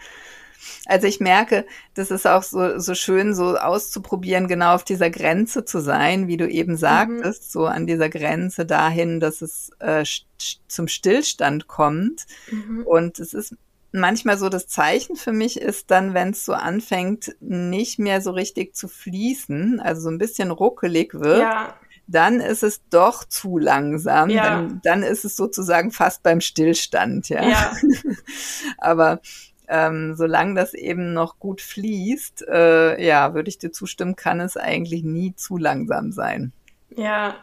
Also ich merke, das ist auch so, so schön, so auszuprobieren, genau auf dieser Grenze zu sein, wie du eben sagtest, mhm. so an dieser Grenze dahin, dass es äh, zum Stillstand kommt. Mhm. Und es ist manchmal so das Zeichen für mich ist dann, wenn es so anfängt, nicht mehr so richtig zu fließen, also so ein bisschen ruckelig wird, ja. dann ist es doch zu langsam. Ja. Dann, dann ist es sozusagen fast beim Stillstand, ja. ja. Aber ähm, solange das eben noch gut fließt, äh, ja, würde ich dir zustimmen, kann es eigentlich nie zu langsam sein. Ja,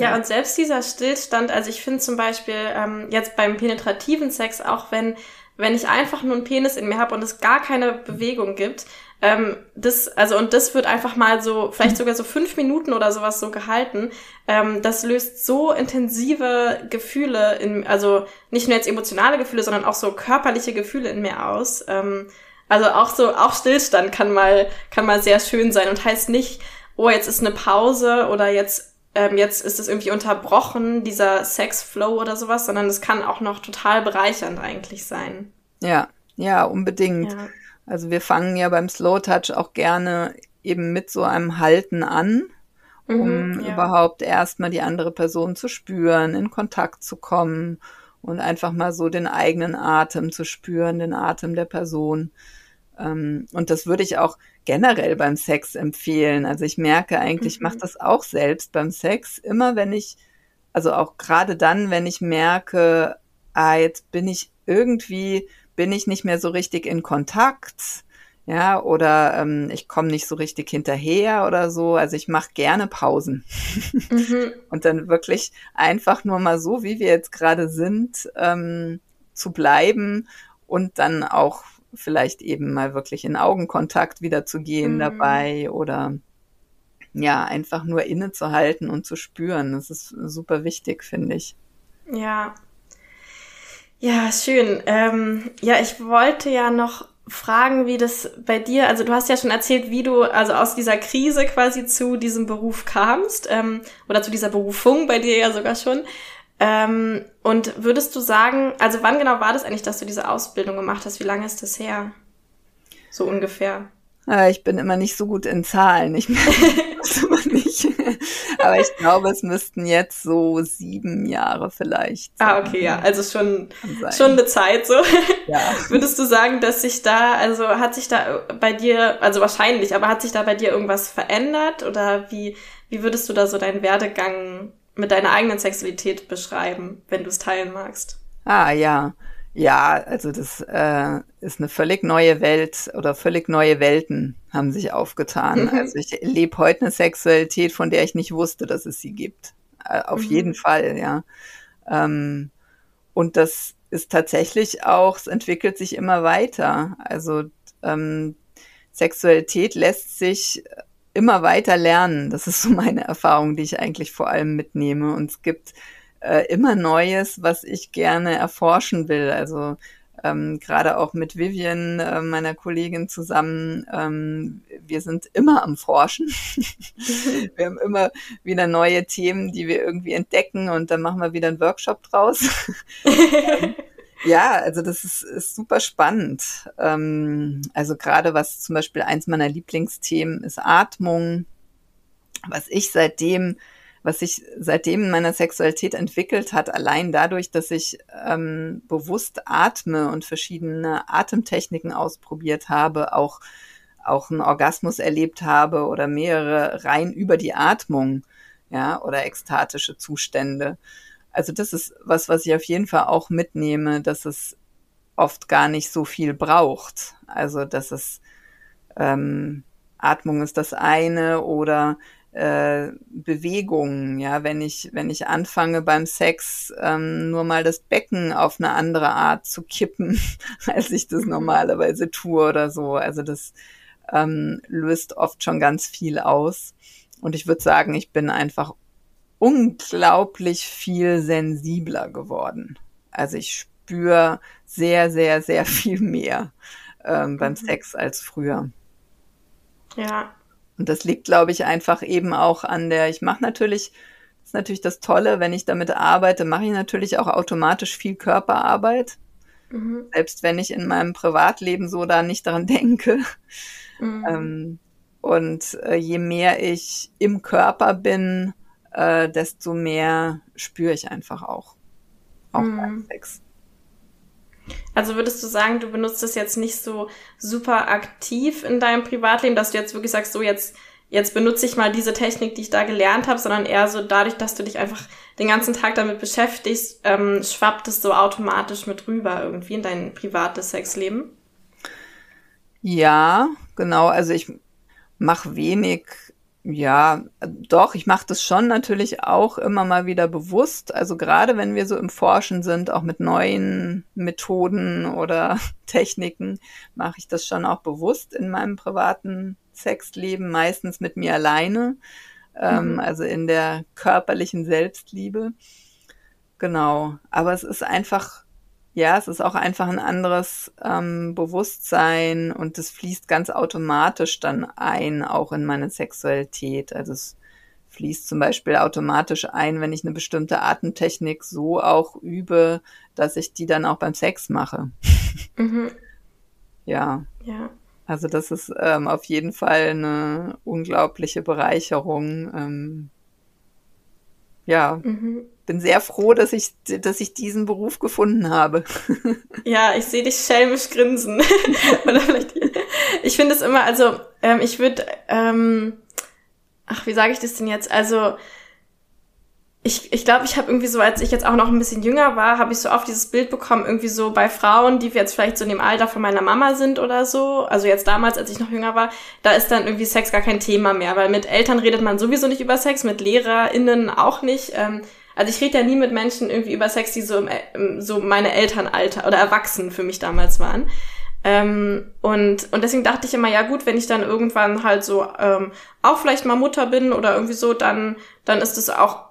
ja, und selbst dieser Stillstand, also ich finde zum Beispiel ähm, jetzt beim penetrativen Sex, auch wenn, wenn ich einfach nur einen Penis in mir habe und es gar keine Bewegung gibt, ähm, das, also und das wird einfach mal so, vielleicht sogar so fünf Minuten oder sowas so gehalten, ähm, das löst so intensive Gefühle in, also nicht nur jetzt emotionale Gefühle, sondern auch so körperliche Gefühle in mir aus. Ähm, also auch so, auch Stillstand kann mal, kann mal sehr schön sein und heißt nicht, oh, jetzt ist eine Pause oder jetzt ähm, jetzt ist es irgendwie unterbrochen, dieser Sexflow oder sowas, sondern es kann auch noch total bereichernd eigentlich sein. Ja, ja, unbedingt. Ja. Also wir fangen ja beim Slow Touch auch gerne eben mit so einem Halten an, um mhm, ja. überhaupt erstmal die andere Person zu spüren, in Kontakt zu kommen und einfach mal so den eigenen Atem zu spüren, den Atem der Person. Ähm, und das würde ich auch generell beim Sex empfehlen. Also ich merke eigentlich, mhm. ich mache das auch selbst beim Sex. Immer wenn ich, also auch gerade dann, wenn ich merke, ah, jetzt bin ich irgendwie, bin ich nicht mehr so richtig in Kontakt, ja, oder ähm, ich komme nicht so richtig hinterher oder so. Also ich mache gerne Pausen. Mhm. Und dann wirklich einfach nur mal so, wie wir jetzt gerade sind, ähm, zu bleiben und dann auch vielleicht eben mal wirklich in Augenkontakt wieder zu gehen mhm. dabei oder ja, einfach nur innezuhalten und zu spüren. Das ist super wichtig, finde ich. Ja. Ja, schön. Ähm, ja, ich wollte ja noch fragen, wie das bei dir, also du hast ja schon erzählt, wie du also aus dieser Krise quasi zu diesem Beruf kamst ähm, oder zu dieser Berufung bei dir ja sogar schon. Ähm, und würdest du sagen, also wann genau war das eigentlich, dass du diese Ausbildung gemacht hast? Wie lange ist das her? So ungefähr. Äh, ich bin immer nicht so gut in Zahlen. Ich immer nicht. Aber ich glaube, es müssten jetzt so sieben Jahre vielleicht. Sein. Ah, okay, ja. Also schon, schon eine Zeit so. Ja. Würdest du sagen, dass sich da, also hat sich da bei dir, also wahrscheinlich, aber hat sich da bei dir irgendwas verändert? Oder wie, wie würdest du da so deinen Werdegang mit deiner eigenen Sexualität beschreiben, wenn du es teilen magst. Ah ja, ja, also das äh, ist eine völlig neue Welt oder völlig neue Welten haben sich aufgetan. Mhm. Also ich lebe heute eine Sexualität, von der ich nicht wusste, dass es sie gibt. Äh, auf mhm. jeden Fall, ja. Ähm, und das ist tatsächlich auch, es entwickelt sich immer weiter. Also ähm, Sexualität lässt sich immer weiter lernen. Das ist so meine Erfahrung, die ich eigentlich vor allem mitnehme. Und es gibt äh, immer Neues, was ich gerne erforschen will. Also ähm, gerade auch mit Vivian, äh, meiner Kollegin zusammen, ähm, wir sind immer am Forschen. wir haben immer wieder neue Themen, die wir irgendwie entdecken und dann machen wir wieder einen Workshop draus. Ja, also das ist, ist super spannend. Ähm, also gerade was zum Beispiel eins meiner Lieblingsthemen ist Atmung. Was ich seitdem, was sich seitdem in meiner Sexualität entwickelt hat, allein dadurch, dass ich ähm, bewusst atme und verschiedene Atemtechniken ausprobiert habe, auch auch einen Orgasmus erlebt habe oder mehrere rein über die Atmung, ja, oder ekstatische Zustände also das ist was, was ich auf jeden Fall auch mitnehme, dass es oft gar nicht so viel braucht. Also dass es ähm, Atmung ist das eine oder äh, Bewegungen, ja, wenn ich, wenn ich anfange beim Sex ähm, nur mal das Becken auf eine andere Art zu kippen, als ich das normalerweise tue oder so. Also das ähm, löst oft schon ganz viel aus. Und ich würde sagen, ich bin einfach unglaublich viel sensibler geworden. Also ich spüre sehr, sehr, sehr viel mehr ähm, beim mhm. Sex als früher. Ja. Und das liegt, glaube ich, einfach eben auch an der, ich mache natürlich, das ist natürlich das Tolle, wenn ich damit arbeite, mache ich natürlich auch automatisch viel Körperarbeit. Mhm. Selbst wenn ich in meinem Privatleben so da nicht daran denke. Mhm. Ähm, und äh, je mehr ich im Körper bin, äh, desto mehr spüre ich einfach auch. Auch mhm. beim Sex. Also würdest du sagen, du benutzt es jetzt nicht so super aktiv in deinem Privatleben, dass du jetzt wirklich sagst, so jetzt jetzt benutze ich mal diese Technik, die ich da gelernt habe, sondern eher so dadurch, dass du dich einfach den ganzen Tag damit beschäftigst, ähm, schwappt es so automatisch mit rüber irgendwie in dein privates Sexleben? Ja, genau. Also ich mache wenig ja, doch, ich mache das schon natürlich auch immer mal wieder bewusst. Also gerade wenn wir so im Forschen sind, auch mit neuen Methoden oder Techniken, mache ich das schon auch bewusst in meinem privaten Sexleben, meistens mit mir alleine, ähm, mhm. also in der körperlichen Selbstliebe. Genau, aber es ist einfach ja, es ist auch einfach ein anderes ähm, Bewusstsein und es fließt ganz automatisch dann ein, auch in meine Sexualität. Also es fließt zum Beispiel automatisch ein, wenn ich eine bestimmte Atemtechnik so auch übe, dass ich die dann auch beim Sex mache. Mhm. ja. Ja. Also das ist ähm, auf jeden Fall eine unglaubliche Bereicherung. Ähm, ja. Mhm bin sehr froh, dass ich, dass ich diesen Beruf gefunden habe. Ja, ich sehe dich schelmisch grinsen. Oder vielleicht, ich finde es immer, also ähm, ich würde, ähm, ach, wie sage ich das denn jetzt? Also ich ich, glaube, ich habe irgendwie so, als ich jetzt auch noch ein bisschen jünger war, habe ich so oft dieses Bild bekommen, irgendwie so bei Frauen, die jetzt vielleicht so in dem Alter von meiner Mama sind oder so. Also jetzt damals, als ich noch jünger war, da ist dann irgendwie Sex gar kein Thema mehr, weil mit Eltern redet man sowieso nicht über Sex, mit LehrerInnen auch nicht. Ähm, also ich rede ja nie mit Menschen irgendwie über Sex, die so, im, so meine Elternalter oder Erwachsenen für mich damals waren. Ähm, und, und deswegen dachte ich immer, ja gut, wenn ich dann irgendwann halt so ähm, auch vielleicht mal Mutter bin oder irgendwie so, dann, dann ist es auch,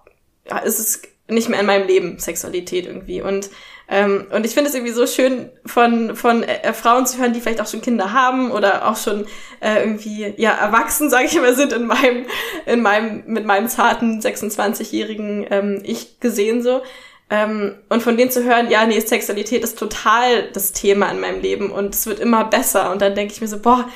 ja, ist es nicht mehr in meinem Leben Sexualität irgendwie. Und ähm, und ich finde es irgendwie so schön von, von äh, Frauen zu hören, die vielleicht auch schon Kinder haben oder auch schon äh, irgendwie ja erwachsen, sage ich immer, sind in meinem, in meinem, mit meinem zarten 26-jährigen ähm, Ich gesehen so. Ähm, und von denen zu hören, ja, nee, Sexualität ist total das Thema in meinem Leben und es wird immer besser. Und dann denke ich mir so, boah,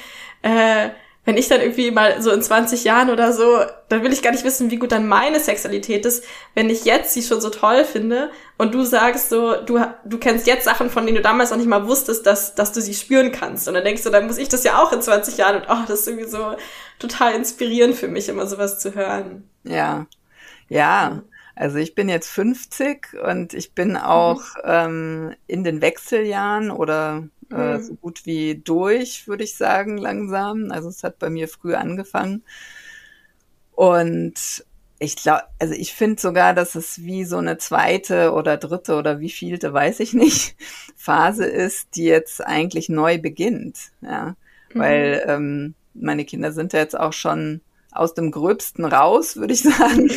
äh, wenn ich dann irgendwie mal so in 20 Jahren oder so, dann will ich gar nicht wissen, wie gut dann meine Sexualität ist, wenn ich jetzt sie schon so toll finde und du sagst so, du, du kennst jetzt Sachen, von denen du damals noch nicht mal wusstest, dass, dass du sie spüren kannst. Und dann denkst du, dann muss ich das ja auch in 20 Jahren und oh, das ist irgendwie so total inspirierend für mich, immer sowas zu hören. Ja. Ja. Also ich bin jetzt 50 und ich bin auch mhm. ähm, in den Wechseljahren oder äh, mhm. so gut wie durch, würde ich sagen, langsam. Also es hat bei mir früh angefangen. Und ich glaube, also ich finde sogar, dass es wie so eine zweite oder dritte oder wie vielte, weiß ich nicht, Phase ist, die jetzt eigentlich neu beginnt. Ja, mhm. weil ähm, meine Kinder sind ja jetzt auch schon aus dem Gröbsten raus, würde ich sagen.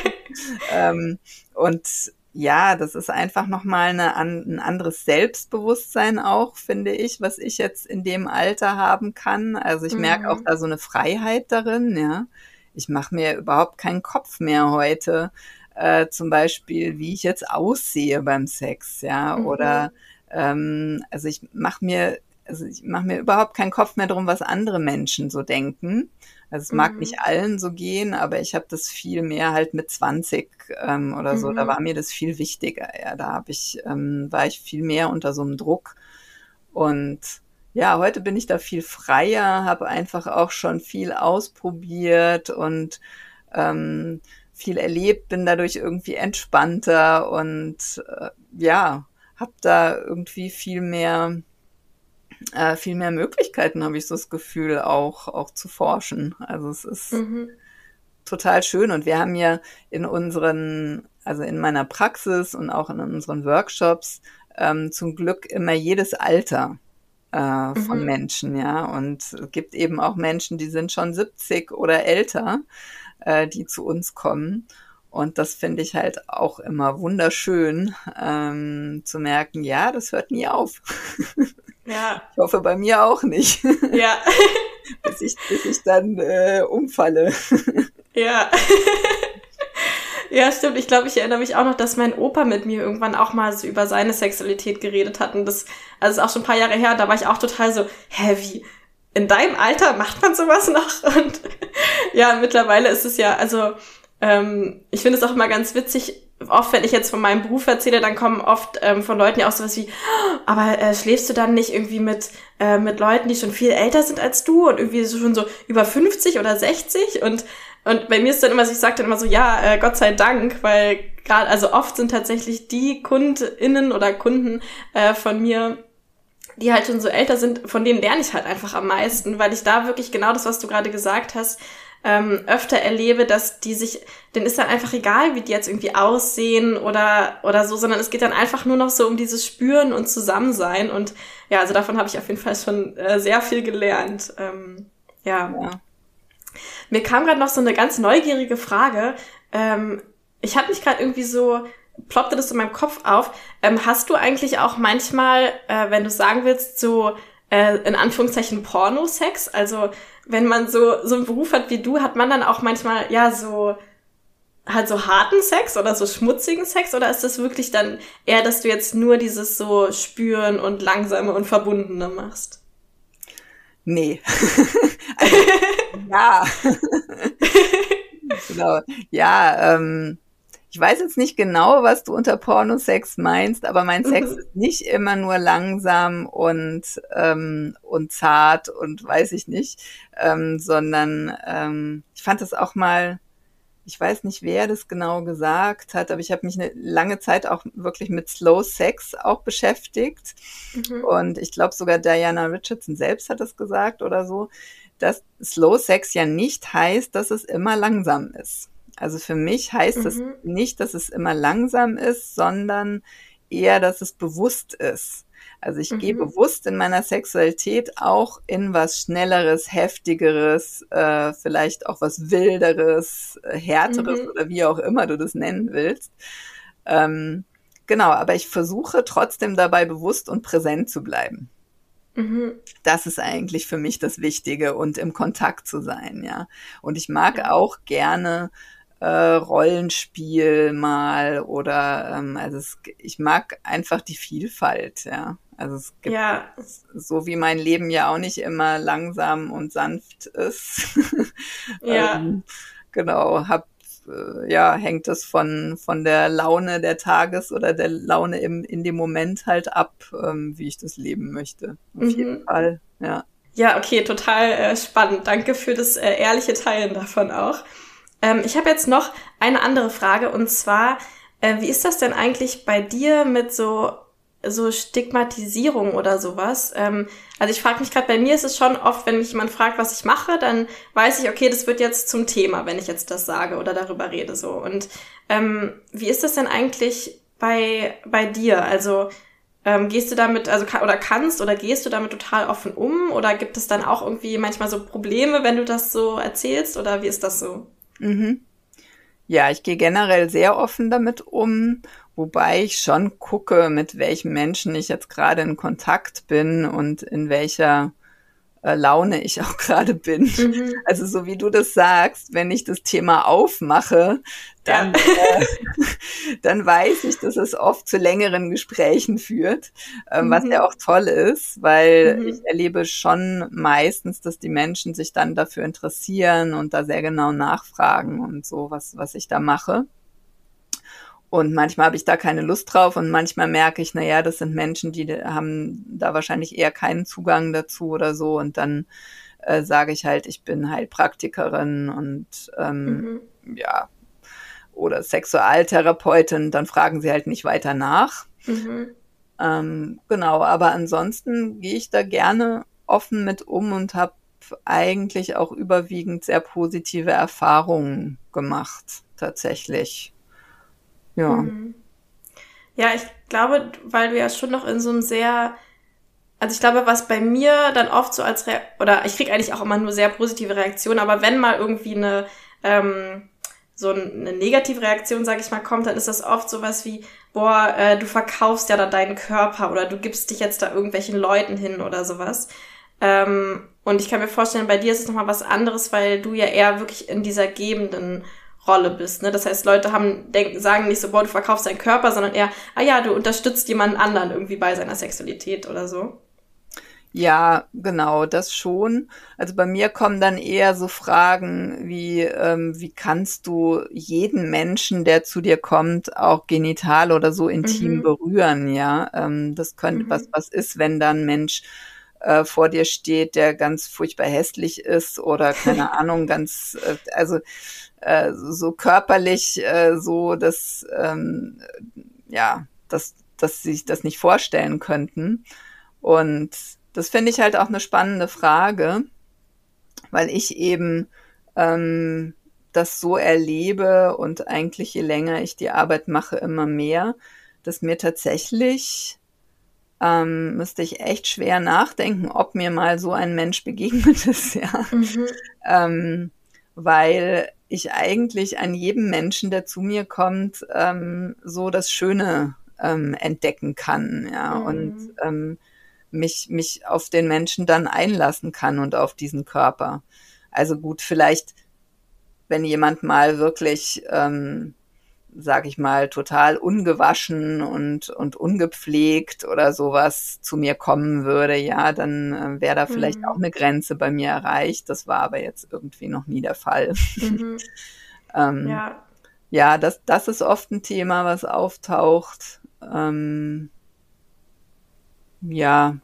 ähm, und ja, das ist einfach nochmal eine, ein anderes Selbstbewusstsein auch, finde ich, was ich jetzt in dem Alter haben kann. Also ich mhm. merke auch da so eine Freiheit darin, ja. Ich mache mir überhaupt keinen Kopf mehr heute, äh, zum Beispiel, wie ich jetzt aussehe beim Sex, ja. Mhm. Oder ähm, also ich mache mir, also ich mache mir überhaupt keinen Kopf mehr drum, was andere Menschen so denken. Also es mag mhm. nicht allen so gehen, aber ich habe das viel mehr halt mit 20 ähm, oder so. Mhm. Da war mir das viel wichtiger. Ja, da habe ich ähm, war ich viel mehr unter so einem Druck und ja, heute bin ich da viel freier, habe einfach auch schon viel ausprobiert und ähm, viel erlebt, bin dadurch irgendwie entspannter und äh, ja, habe da irgendwie viel mehr äh, viel mehr Möglichkeiten, habe ich so das Gefühl, auch, auch zu forschen. Also es ist mhm. total schön. Und wir haben ja in unseren, also in meiner Praxis und auch in unseren Workshops ähm, zum Glück immer jedes Alter äh, von mhm. Menschen, ja. Und es gibt eben auch Menschen, die sind schon 70 oder älter, äh, die zu uns kommen. Und das finde ich halt auch immer wunderschön ähm, zu merken, ja, das hört nie auf. Ja. Ich hoffe bei mir auch nicht. Ja. bis, ich, bis ich dann äh, umfalle. Ja. Ja, stimmt. Ich glaube, ich erinnere mich auch noch, dass mein Opa mit mir irgendwann auch mal so über seine Sexualität geredet hat. Und das, also ist auch schon ein paar Jahre her, da war ich auch total so, hä, wie? In deinem Alter macht man sowas noch? Und ja, mittlerweile ist es ja, also ähm, ich finde es auch immer ganz witzig, oft, wenn ich jetzt von meinem Beruf erzähle, dann kommen oft ähm, von Leuten ja auch sowas wie, "Oh, aber äh, schläfst du dann nicht irgendwie mit, äh, mit Leuten, die schon viel älter sind als du und irgendwie so schon so über 50 oder 60? Und, und bei mir ist dann immer, ich sage dann immer so, ja, äh, Gott sei Dank, weil gerade, also oft sind tatsächlich die KundInnen oder Kunden äh, von mir, die halt schon so älter sind, von denen lerne ich halt einfach am meisten, weil ich da wirklich genau das, was du gerade gesagt hast, ähm, öfter erlebe, dass die sich, denen ist dann einfach egal, wie die jetzt irgendwie aussehen oder oder so, sondern es geht dann einfach nur noch so um dieses Spüren und Zusammensein und ja, also davon habe ich auf jeden Fall schon äh, sehr viel gelernt. Ähm, ja. Ja. Mir kam gerade noch so eine ganz neugierige Frage. Ähm, ich habe mich gerade irgendwie so ploppte das in meinem Kopf auf. Ähm, hast du eigentlich auch manchmal, äh, wenn du sagen willst, so äh, in Anführungszeichen Pornosex? Also wenn man so so einen Beruf hat wie du, hat man dann auch manchmal ja so halt so harten Sex oder so schmutzigen Sex oder ist das wirklich dann eher, dass du jetzt nur dieses so spüren und langsame und verbundene machst? Nee. also, ja. genau. Ja, ähm, ich weiß jetzt nicht genau, was du unter Pornosex meinst, aber mein Sex Mhm. ist nicht immer nur langsam und, ähm, und zart und weiß ich nicht, ähm, sondern ähm, ich fand es auch mal, ich weiß nicht, wer das genau gesagt hat, aber ich habe mich eine lange Zeit auch wirklich mit Slow Sex auch beschäftigt. Mhm. Und ich glaube sogar Diana Richardson selbst hat es gesagt oder so, dass Slow Sex ja nicht heißt, dass es immer langsam ist. Also für mich heißt Mhm. nicht, dass es immer langsam ist, sondern eher, dass es bewusst ist. Also ich gehe Mhm. bewusst in meiner Sexualität auch in was Schnelleres, Heftigeres, äh, vielleicht auch was Wilderes, äh, Härteres Mhm. oder wie auch immer du das nennen willst. Ähm, genau, aber ich versuche trotzdem dabei bewusst und präsent zu bleiben. Mhm. Das ist eigentlich für mich das Wichtige und im Kontakt zu sein, ja. Und ich mag auch gerne äh, Rollenspiel mal oder ähm, also es, ich mag einfach die Vielfalt, ja. Also es gibt Ja, so wie mein Leben ja auch nicht immer langsam und sanft ist. ja. ähm, genau, hab äh, ja, hängt es von, von der Laune der Tages- oder der Laune im, in dem Moment halt ab, ähm, wie ich das leben möchte. Auf Mhm. jeden Fall, ja. Ja, okay, total äh, spannend. Danke für das äh, ehrliche Teilen davon auch. Ähm, ich habe jetzt noch eine andere Frage und zwar, äh, wie ist das denn eigentlich bei dir mit so so Stigmatisierung oder sowas? Ähm, also ich frage mich gerade, bei mir ist es schon oft, wenn mich jemand fragt, was ich mache, dann weiß ich, okay, das wird jetzt zum Thema, wenn ich jetzt das sage oder darüber rede so. Und ähm, wie ist das denn eigentlich bei bei dir? Also ähm, gehst du damit, also oder kannst oder gehst du damit total offen um? Oder gibt es dann auch irgendwie manchmal so Probleme, wenn du das so erzählst? Oder wie ist das so? Mhm. Ja, ich gehe generell sehr offen damit um, wobei ich schon gucke, mit welchen Menschen ich jetzt gerade in Kontakt bin und in welcher äh, Laune ich auch gerade bin. Mhm. Also so wie du das sagst, wenn ich das Thema aufmache, dann, äh, dann weiß ich, dass es oft zu längeren Gesprächen führt, was Mhm. ja auch toll ist, weil Mhm. ich erlebe schon meistens, dass die Menschen sich dann dafür interessieren und da sehr genau nachfragen und so, was, was ich da mache. Und manchmal habe ich da keine Lust drauf und manchmal merke ich, na ja, das sind Menschen, die haben da wahrscheinlich eher keinen Zugang dazu oder so. Und dann äh, sage ich halt, ich bin Heilpraktikerin und ähm, Mhm. ja, oder Sexualtherapeutin, dann fragen sie halt nicht weiter nach. Mhm. Ähm, genau, aber ansonsten gehe ich da gerne offen mit um und habe eigentlich auch überwiegend sehr positive Erfahrungen gemacht, tatsächlich. Ja. Mhm. Ja, ich glaube, weil du ja schon noch in so einem sehr, also ich glaube, was bei mir dann oft so als Re oder ich kriege eigentlich auch immer nur sehr positive Reaktionen, aber wenn mal irgendwie eine ähm, so eine negative Reaktion, sage ich mal, kommt, dann ist das oft sowas wie, boah, äh, du verkaufst ja da deinen Körper oder du gibst dich jetzt da irgendwelchen Leuten hin oder sowas. Ähm, und ich kann mir vorstellen, bei dir ist es nochmal was anderes, weil du ja eher wirklich in dieser gebenden Rolle bist. Ne? Das heißt, Leute haben denken, sagen nicht so, boah, du verkaufst deinen Körper, sondern eher, ah ja, du unterstützt jemanden anderen irgendwie bei seiner Sexualität oder so. Ja, genau, das schon. Also bei mir kommen dann eher so Fragen wie, ähm, wie kannst du jeden Menschen, der zu dir kommt, auch genital oder so intim Mhm. berühren, ja? Ähm, das könnte, Mhm. was, was ist, wenn dann ein Mensch äh, vor dir steht, der ganz furchtbar hässlich ist oder keine Ahnung, ganz, äh, also äh, so körperlich äh, so, dass ähm, ja, dass, dass sie sich das nicht vorstellen könnten. Und das finde ich halt auch eine spannende Frage, weil ich eben ähm, das so erlebe und eigentlich je länger ich die Arbeit mache, immer mehr, dass mir tatsächlich ähm, müsste ich echt schwer nachdenken, ob mir mal so ein Mensch begegnet ist, ja. Mhm. Ähm, weil ich eigentlich an jedem Menschen, der zu mir kommt, ähm, so das Schöne ähm, entdecken kann, ja, Mhm. und ähm, mich, mich auf den Menschen dann einlassen kann und auf diesen Körper. Also gut, vielleicht, wenn jemand mal wirklich, ähm, sag ich mal, total ungewaschen und, und ungepflegt oder sowas zu mir kommen würde, ja, dann äh, wäre da vielleicht Mhm. auch eine Grenze bei mir erreicht. Das war aber jetzt irgendwie noch nie der Fall. Mhm. ähm, Ja. ja, das, das ist oft ein Thema, was auftaucht. Ähm, ja,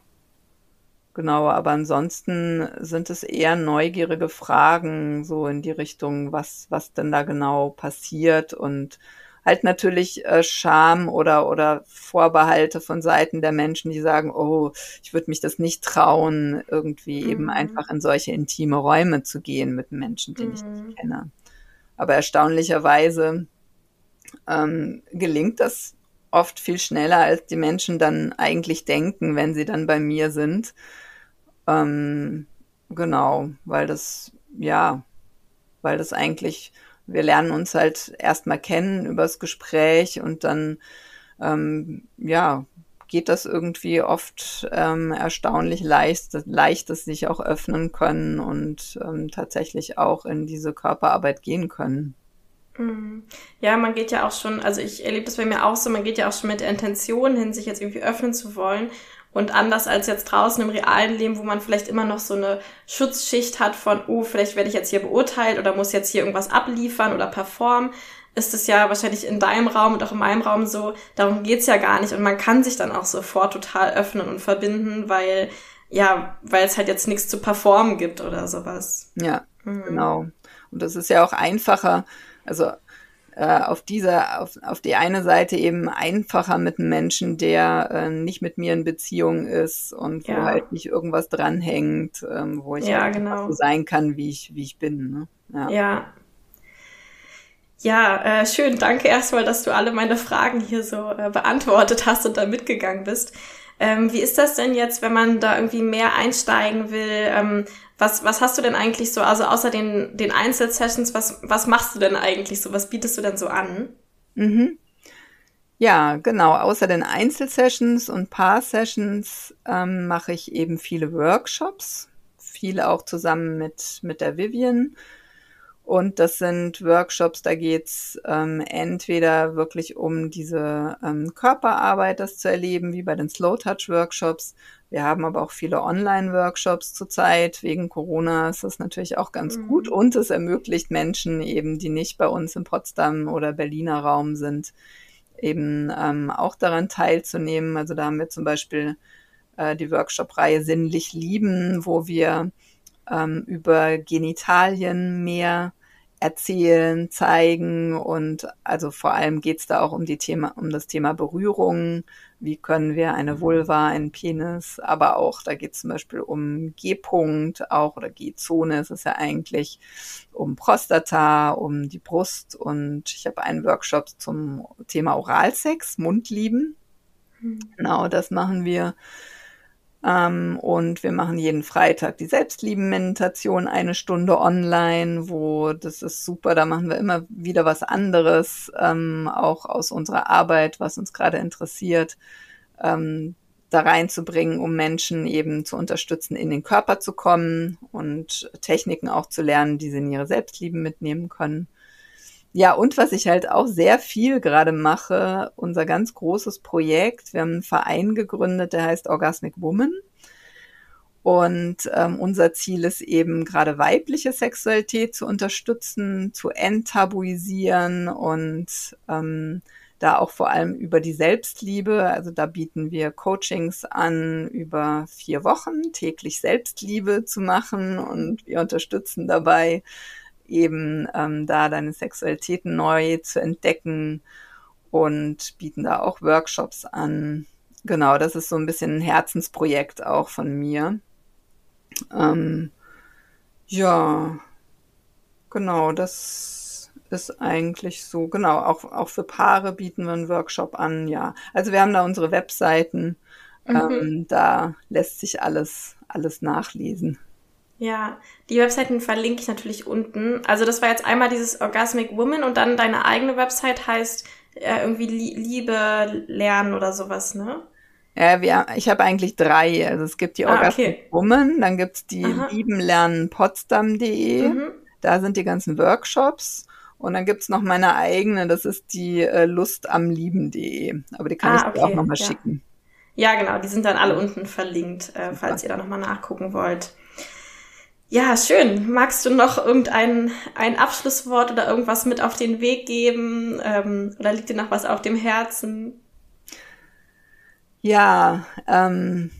genau, aber ansonsten sind es eher neugierige Fragen, so in die Richtung, was, was denn da genau passiert und halt natürlich äh, Scham oder, oder Vorbehalte von Seiten der Menschen, die sagen, oh, ich würde mich das nicht trauen, irgendwie eben Mhm. einfach in solche intime Räume zu gehen mit Menschen, ich Mhm. nicht kenne. Aber erstaunlicherweise ähm, gelingt das oft viel schneller, als die Menschen dann eigentlich denken, wenn sie dann bei mir sind. Ähm, genau, weil das, ja, weil das eigentlich, wir lernen uns halt erstmal kennen übers Gespräch und dann, ähm, ja, geht das irgendwie oft ähm, erstaunlich leicht, leicht, dass sich auch öffnen können und ähm, tatsächlich auch in diese Körperarbeit gehen können. Mhm. Ja, man geht ja auch schon, also ich erlebe das bei mir auch so, man geht ja auch schon mit der Intention hin, sich jetzt irgendwie öffnen zu wollen. Und anders als jetzt draußen im realen Leben, wo man vielleicht immer noch so eine Schutzschicht hat von, oh, vielleicht werde ich jetzt hier beurteilt oder muss jetzt hier irgendwas abliefern oder performen, ist es ja wahrscheinlich in deinem Raum und auch in meinem Raum so, darum geht's ja gar nicht. Und man kann sich dann auch sofort total öffnen und verbinden, weil, ja, weil es halt jetzt nichts zu performen gibt oder sowas. Ja, Mhm. genau. Und das ist ja auch einfacher, also äh, auf dieser, auf, auf die eine Seite eben einfacher mit einem Menschen, der äh, nicht mit mir in Beziehung ist und wo Ja. halt nicht irgendwas dranhängt, ähm, wo ich Ja, halt genau. so sein kann, wie ich, wie ich bin. Ne? Ja. Ja. Ja, äh, schön. Danke erstmal, dass du alle meine Fragen hier so äh, beantwortet hast und da mitgegangen bist. Ähm, wie ist das denn jetzt, wenn man da irgendwie mehr einsteigen will? Ähm, was, was hast du denn eigentlich so, also außer den, den Einzelsessions, was, was machst du denn eigentlich so? Was bietest du denn so an? Mhm. Ja, genau. Außer den Einzelsessions und Paar-Sessions ähm, mache ich eben viele Workshops, viele auch zusammen mit, mit der Vivian. Und das sind Workshops, da geht's ähm, entweder wirklich um diese ähm, Körperarbeit, das zu erleben, wie bei den Slow Touch Workshops. Wir haben aber auch viele Online-Workshops zurzeit. Wegen Corona ist das natürlich auch ganz Mhm. gut. Und es ermöglicht Menschen eben, die nicht bei uns im Potsdam oder Berliner Raum sind, eben ähm, auch daran teilzunehmen. Also da haben wir zum Beispiel äh, die Workshop-Reihe Sinnlich Lieben, wo wir ähm, über Genitalien mehr erzählen, zeigen und also vor allem geht's da auch um die Thema, um das Thema Berührung. Wie können wir eine Vulva, einen Penis, aber auch, da geht's zum Beispiel um G-Punkt auch oder G-Zone ist es ja eigentlich, um Prostata, um die Brust und ich habe einen Workshop zum Thema Oralsex, Mundlieben. Genau, das machen wir. Ähm, und wir machen jeden Freitag die Selbstlieben-Meditation eine Stunde online, wo das ist super, da machen wir immer wieder was anderes, ähm, auch aus unserer Arbeit, was uns gerade interessiert, ähm, da reinzubringen, um Menschen eben zu unterstützen, in den Körper zu kommen und Techniken auch zu lernen, die sie in ihre Selbstlieben mitnehmen können. Ja, und was ich halt auch sehr viel gerade mache, unser ganz großes Projekt, wir haben einen Verein gegründet, der heißt Orgasmic Woman. Und ähm, unser Ziel ist eben gerade weibliche Sexualität zu unterstützen, zu enttabuisieren und ähm, da auch vor allem über die Selbstliebe. Also da bieten wir Coachings an, über vier Wochen täglich Selbstliebe zu machen und wir unterstützen dabei eben ähm, da deine Sexualität neu zu entdecken und bieten da auch Workshops an. Genau, das ist so ein bisschen ein Herzensprojekt auch von mir. Ähm, ja, genau, das ist eigentlich so. Genau, auch, auch für Paare bieten wir einen Workshop an, ja. Also wir haben da unsere Webseiten. Mhm. Ähm, da lässt sich alles, alles nachlesen. Ja, die Webseiten verlinke ich natürlich unten. Also das war jetzt einmal dieses Orgasmic Woman und dann deine eigene Website heißt äh, irgendwie Liebe lernen oder sowas, ne? Ja, wir, ich habe eigentlich drei. Also es gibt die ah, Orgasmic okay. Woman, dann gibt's die Aha. liebenlernpotsdam.de. Mhm. Da sind die ganzen Workshops. Und dann gibt's noch meine eigene, das ist die äh, lustamlieben.de. Aber die kann ah, ich dir okay. auch nochmal ja. schicken. Ja, genau, die sind dann alle unten verlinkt, äh, falls ihr da nochmal nachgucken wollt. Ja, schön. Magst du noch irgendein ein Abschlusswort oder irgendwas mit auf den Weg geben? Ähm, oder liegt dir noch was auf dem Herzen? Ja, ähm,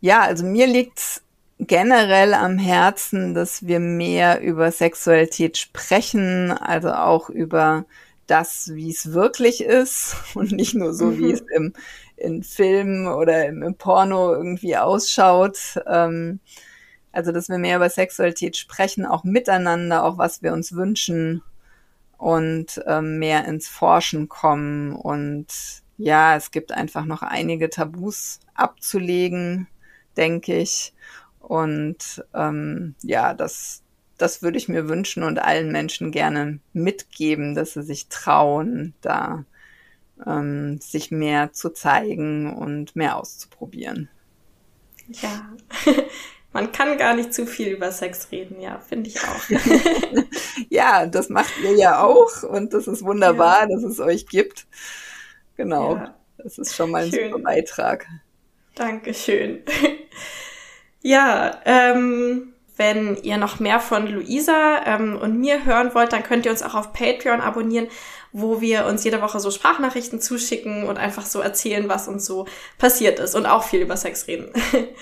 ja, also mir liegt's generell am Herzen, dass wir mehr über Sexualität sprechen, also auch über das, wie es wirklich ist und nicht nur so, mhm. wie es im, in Filmen oder im, im Porno irgendwie ausschaut. Ähm, also, dass wir mehr über Sexualität sprechen, auch miteinander, auch was wir uns wünschen und ähm, mehr ins Forschen kommen. Und ja, es gibt einfach noch einige Tabus abzulegen, denke ich. Und ähm, ja, das, das würde ich mir wünschen und allen Menschen gerne mitgeben, dass sie sich trauen, da ähm, sich mehr zu zeigen und mehr auszuprobieren. Ja, Man kann gar nicht zu viel über Sex reden, ja, finde ich auch. ja, das macht ihr ja auch und das ist wunderbar, ja. dass es euch gibt. Genau, ja. das ist schon mal ein Schön. super Beitrag. Dankeschön. ja, ähm, wenn ihr noch mehr von Luisa ähm, und mir hören wollt, dann könnt ihr uns auch auf Patreon abonnieren, wo wir uns jede Woche so Sprachnachrichten zuschicken und einfach so erzählen, was uns so passiert ist und auch viel über Sex reden.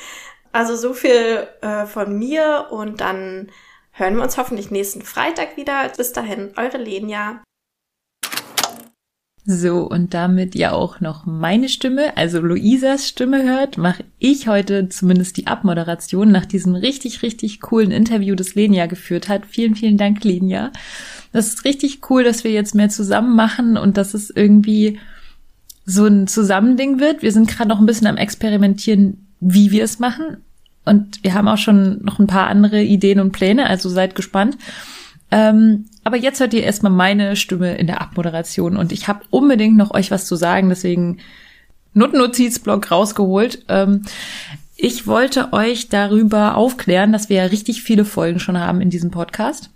Also so viel äh, von mir und dann hören wir uns hoffentlich nächsten Freitag wieder. Bis dahin, eure Lenia. So, und damit ja auch noch meine Stimme, also Luisas Stimme hört, mache ich heute zumindest die Abmoderation nach diesem richtig, richtig coolen Interview, das Lenia geführt hat. Vielen, vielen Dank, Lenia. Das ist richtig cool, dass wir jetzt mehr zusammen machen und dass es irgendwie so ein Zusammending wird. Wir sind gerade noch ein bisschen am Experimentieren, wie wir es machen. Und wir haben auch schon noch ein paar andere Ideen und Pläne, also seid gespannt. Ähm, aber jetzt hört ihr erstmal meine Stimme in der Abmoderation und ich habe unbedingt noch euch was zu sagen, deswegen Notnotizblock rausgeholt. Ähm, ich wollte euch darüber aufklären, dass wir ja richtig viele Folgen schon haben in diesem Podcast.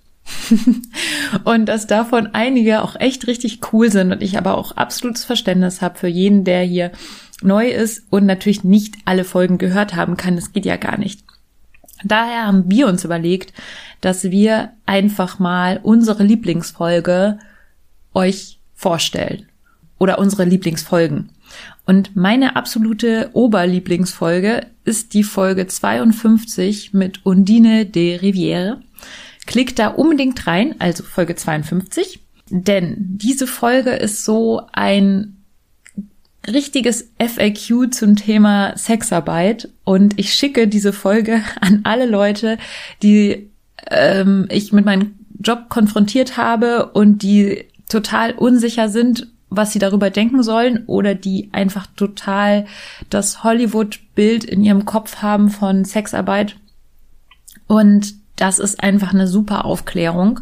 und dass davon einige auch echt richtig cool sind und ich aber auch absolutes Verständnis habe für jeden, der hier neu ist und natürlich nicht alle Folgen gehört haben kann. Das geht ja gar nicht. Daher haben wir uns überlegt, dass wir einfach mal unsere Lieblingsfolge euch vorstellen. Oder unsere Lieblingsfolgen. Und meine absolute Oberlieblingsfolge ist die Folge 52 mit Undine de Riviere. Klickt da unbedingt rein, also Folge 52. Denn diese Folge ist so ein richtiges FAQ zum Thema Sexarbeit und ich schicke diese Folge an alle Leute, die ähm, ich mit meinem Job konfrontiert habe und die total unsicher sind, was sie darüber denken sollen oder die einfach total das Hollywood-Bild in ihrem Kopf haben von Sexarbeit. Und das ist einfach eine super Aufklärung.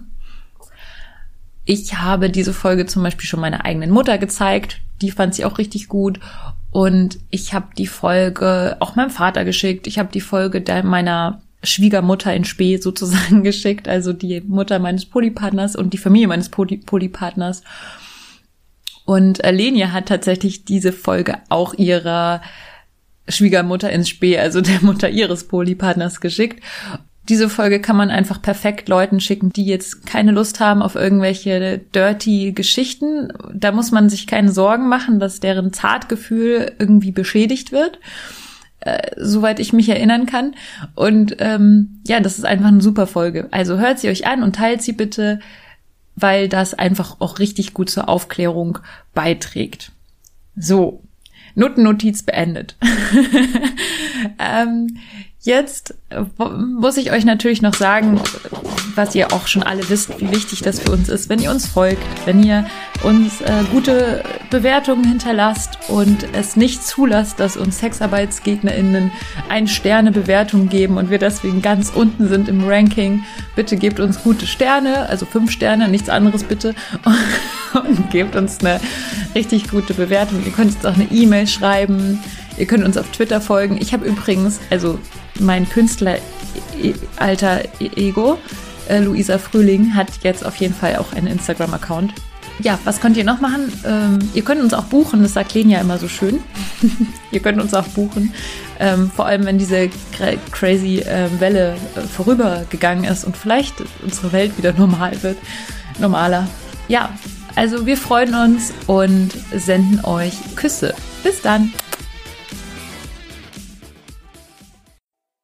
Ich habe diese Folge zum Beispiel schon meiner eigenen Mutter gezeigt die fand sie auch richtig gut. Und ich habe die Folge auch meinem Vater geschickt. Ich habe die Folge meiner Schwiegermutter in Spee sozusagen geschickt, also die Mutter meines Polypartners und die Familie meines Poly Polypartners. Und Lenia hat tatsächlich diese Folge auch ihrer Schwiegermutter ins Spee, also der Mutter ihres Polypartners geschickt. Diese Folge kann man einfach perfekt Leuten schicken, die jetzt keine Lust haben auf irgendwelche dirty Geschichten. Da muss man sich keine Sorgen machen, dass deren Zartgefühl irgendwie beschädigt wird. Äh, soweit ich mich erinnern kann. Und ähm, ja, das ist einfach eine super Folge. Also hört sie euch an und teilt sie bitte, weil das einfach auch richtig gut zur Aufklärung beiträgt. So, Notennotiz beendet. ähm, Jetzt äh, muss ich euch natürlich noch sagen, was ihr auch schon alle wisst, wie wichtig das für uns ist, wenn ihr uns folgt, wenn ihr uns äh, gute Bewertungen hinterlasst und es nicht zulasst, dass uns SexarbeitsgegnerInnen ein Sterne Bewertung geben und wir deswegen ganz unten sind im Ranking. Bitte gebt uns gute Sterne, also fünf Sterne, nichts anderes bitte und gebt uns eine richtig gute Bewertung. Ihr könnt uns auch eine E-Mail schreiben. Ihr könnt uns auf Twitter folgen. Ich habe übrigens, also mein Künstler alter Ego, äh, Luisa Frühling, hat jetzt auf jeden Fall auch einen Instagram-Account. Ja, was könnt ihr noch machen? Ähm, ihr könnt uns auch buchen, das sagt Lenia immer so schön. ihr könnt uns auch buchen. Ähm, vor allem, wenn diese crazy äh, Welle äh, vorübergegangen ist und vielleicht unsere Welt wieder normal wird. Normaler. Ja, also wir freuen uns und senden euch Küsse. Bis dann.